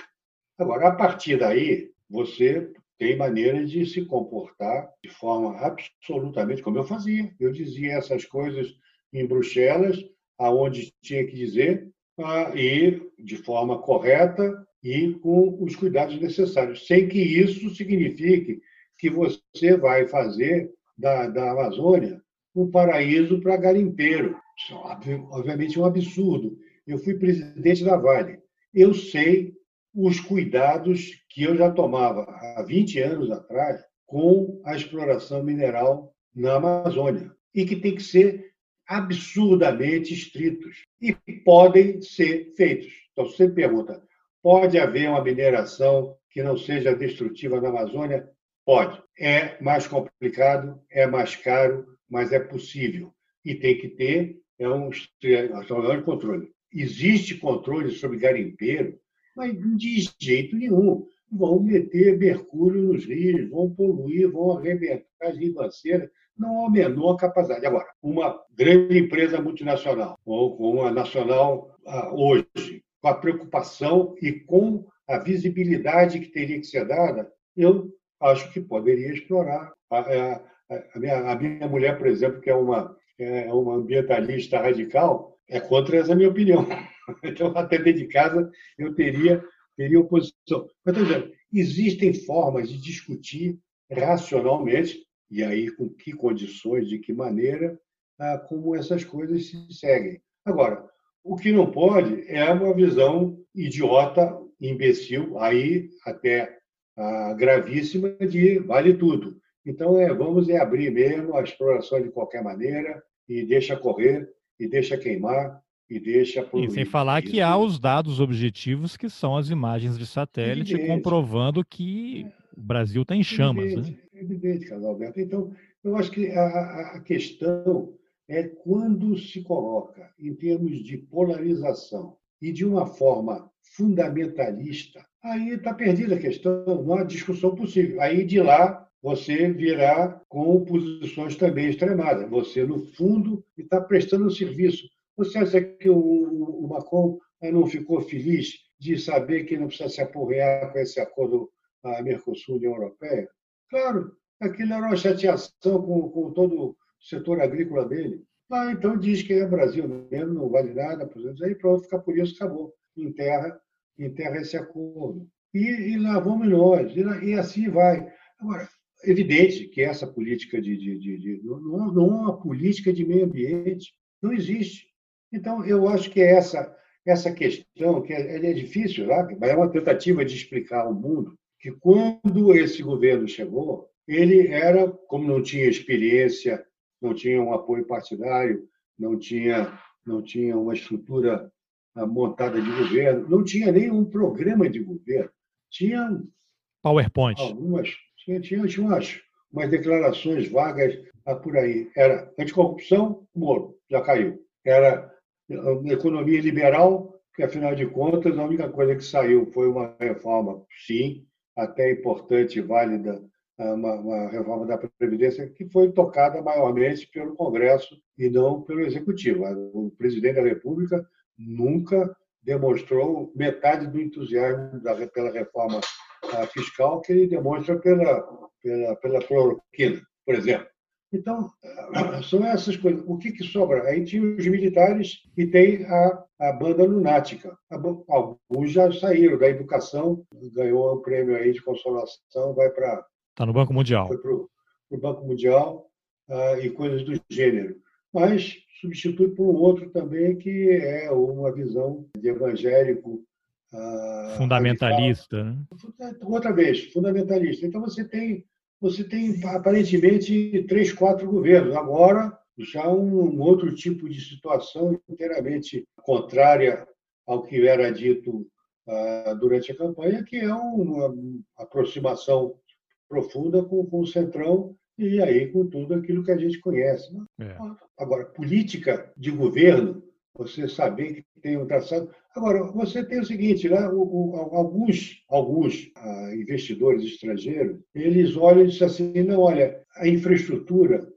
Agora, a partir daí, você tem maneira de se comportar de forma absolutamente como eu fazia. Eu dizia essas coisas em Bruxelas, aonde tinha que dizer, ah, e de forma correta e com os cuidados necessários, sem que isso signifique que você vai fazer da, da Amazônia um paraíso para garimpeiro. Isso, é obviamente, é um absurdo. Eu fui presidente da Vale. Eu sei os cuidados que eu já tomava há 20 anos atrás com a exploração mineral na Amazônia e que tem que ser absurdamente estritos e podem ser feitos. Então, você pergunta, pode haver uma mineração que não seja destrutiva na Amazônia? Pode. É mais complicado, é mais caro, mas é possível. E tem que ter é um, é controle. Existe controle sobre garimpeiro, mas de jeito nenhum. Vão meter mercúrio nos rios, vão poluir, vão arrebentar as ribanceiras não há a menor capacidade. Agora, uma grande empresa multinacional, ou uma nacional ah, hoje, com a preocupação e com a visibilidade que teria que ser dada, eu acho que poderia explorar. A, a, a, minha, a minha, mulher, por exemplo, que é uma, é uma ambientalista radical, é contra essa minha opinião. Então, até dentro de casa, eu teria, teria oposição. Mas, estou dizendo, existem formas de discutir racionalmente e aí com que condições, de que maneira, ah, como essas coisas se seguem. Agora, o que não pode é uma visão idiota, imbecil, aí até ah, gravíssima de vale tudo. Então, é, vamos é abrir mesmo a exploração de qualquer maneira e deixa correr, e deixa queimar, e deixa poluir. E sem falar Isso. que há os dados objetivos, que são as imagens de satélite, comprovando que o Brasil está em chamas. Né? Evidente, Carlos Alberto. Então, eu acho que a, a questão é quando se coloca em termos de polarização e de uma forma fundamentalista, aí está perdida a questão, não há discussão possível. Aí de lá você virá com posições também extremadas. Você, no fundo, está prestando um serviço. Você acha que o, o Macron não ficou feliz de saber que não precisa se aporrear com esse acordo a Mercosul União Europeia? Claro, aquilo era uma chateação com, com todo o setor agrícola dele. Ah, então diz que é Brasil mesmo, não vale nada, aí pronto, fica por isso, acabou. Enterra, enterra esse acordo. E, e lá vamos nós, e, e, assim vai. Agora, evidente que essa política de. de, de, de não, não é uma política de meio ambiente, não existe. Então, eu acho que essa, essa questão, que é, é difícil, mas é uma tentativa de explicar ao mundo que quando esse governo chegou, ele era, como não tinha experiência, não tinha um apoio partidário, não tinha, não tinha uma estrutura ah, montada de governo, não tinha nenhum programa de governo. Tinha PowerPoint. Algumas, tinha, tinha, tinha umas, umas declarações vagas ah, por aí. Era anticorrupção, Moro, já caiu. Era ah, economia liberal, porque, afinal de contas, a única coisa que saiu foi uma reforma, sim, até importante e válida, uma, uma, reforma da Previdência, que foi tocada maiormente pelo Congresso e não pelo Executivo. O presidente da República nunca demonstrou metade do entusiasmo da, pela reforma fiscal que ele demonstra pela, pela, pela cloroquina, por exemplo. Então, são essas coisas. O que, que sobra? Aí tinha os militares e tem a, a banda lunática. Alguns já saíram da educação, ganhou o um prêmio aí de consolação, vai para. Está no Banco Mundial. Foi para o Banco Mundial uh, e coisas do gênero. Mas substitui por um outro também que é uma visão de evangélico. Uh, fundamentalista, né? Outra vez, fundamentalista. Então você tem você tem aparentemente três, quatro governos. Agora, já um outro tipo de situação inteiramente contrária ao que era dito uh, durante a campanha, que é uma aproximação profunda com, com, o Centrão e aí com tudo aquilo que a gente conhece. Né? É. Agora, política de governo, você saber que tem um traçado. Agora, você tem o seguinte, né? O, o, alguns, alguns ah, investidores estrangeiros, eles olham e dizem assim, não, olha, a infraestrutura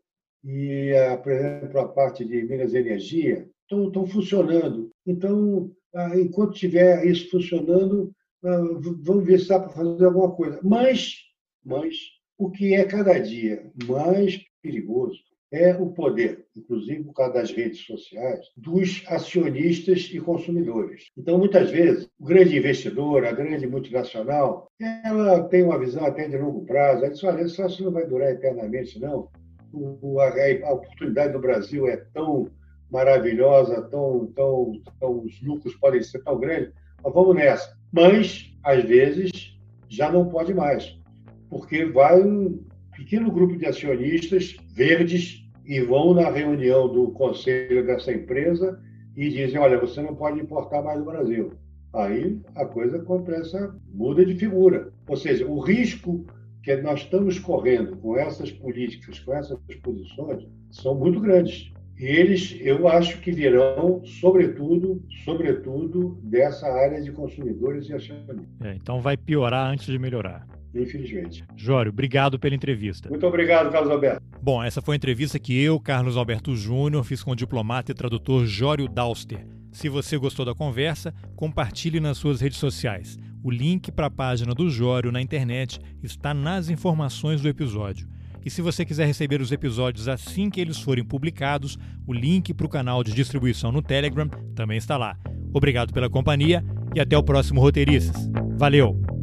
e, a, por exemplo, a parte de Minas e Energia estão, estão funcionando. Então, ah, enquanto tiver isso funcionando, ah, vamos ver se dá para fazer alguma coisa. Mas, mas o que é cada dia mais perigoso é o poder, inclusive por causa das redes sociais, dos acionistas e consumidores. Então, muitas vezes, o grande investidor, a grande multinacional, ela tem uma visão até de longo prazo. Ela diz, olha, isso não vai durar eternamente, não. A, oportunidade do Brasil é tão maravilhosa, tão, tão, tão, os lucros podem ser tão grandes, mas vamos nessa. Mas, às vezes, já não pode mais, porque vai um pequeno grupo de acionistas verdes e vão na reunião do conselho dessa empresa e dizem: olha, você não pode importar mais do Brasil. Aí a coisa começa, muda de figura. Ou seja, o risco que nós estamos correndo com essas políticas, com essas posições, são muito grandes. E eles, eu acho que virão, sobretudo, sobretudo dessa área de consumidores e acionistas. É, então vai piorar antes de melhorar infelizmente. Jório, obrigado pela entrevista. Muito obrigado, Carlos Alberto. Bom, essa foi a entrevista que eu, Carlos Alberto Júnior, fiz com o diplomata e tradutor Jório Dauster. Se você gostou da conversa, compartilhe nas suas redes sociais. O link para a página do Jório na internet está nas informações do episódio. E se você quiser receber os episódios assim que eles forem publicados, o link para o canal de distribuição no Telegram também está lá. Obrigado pela companhia e até o próximo Roteiristas. Valeu!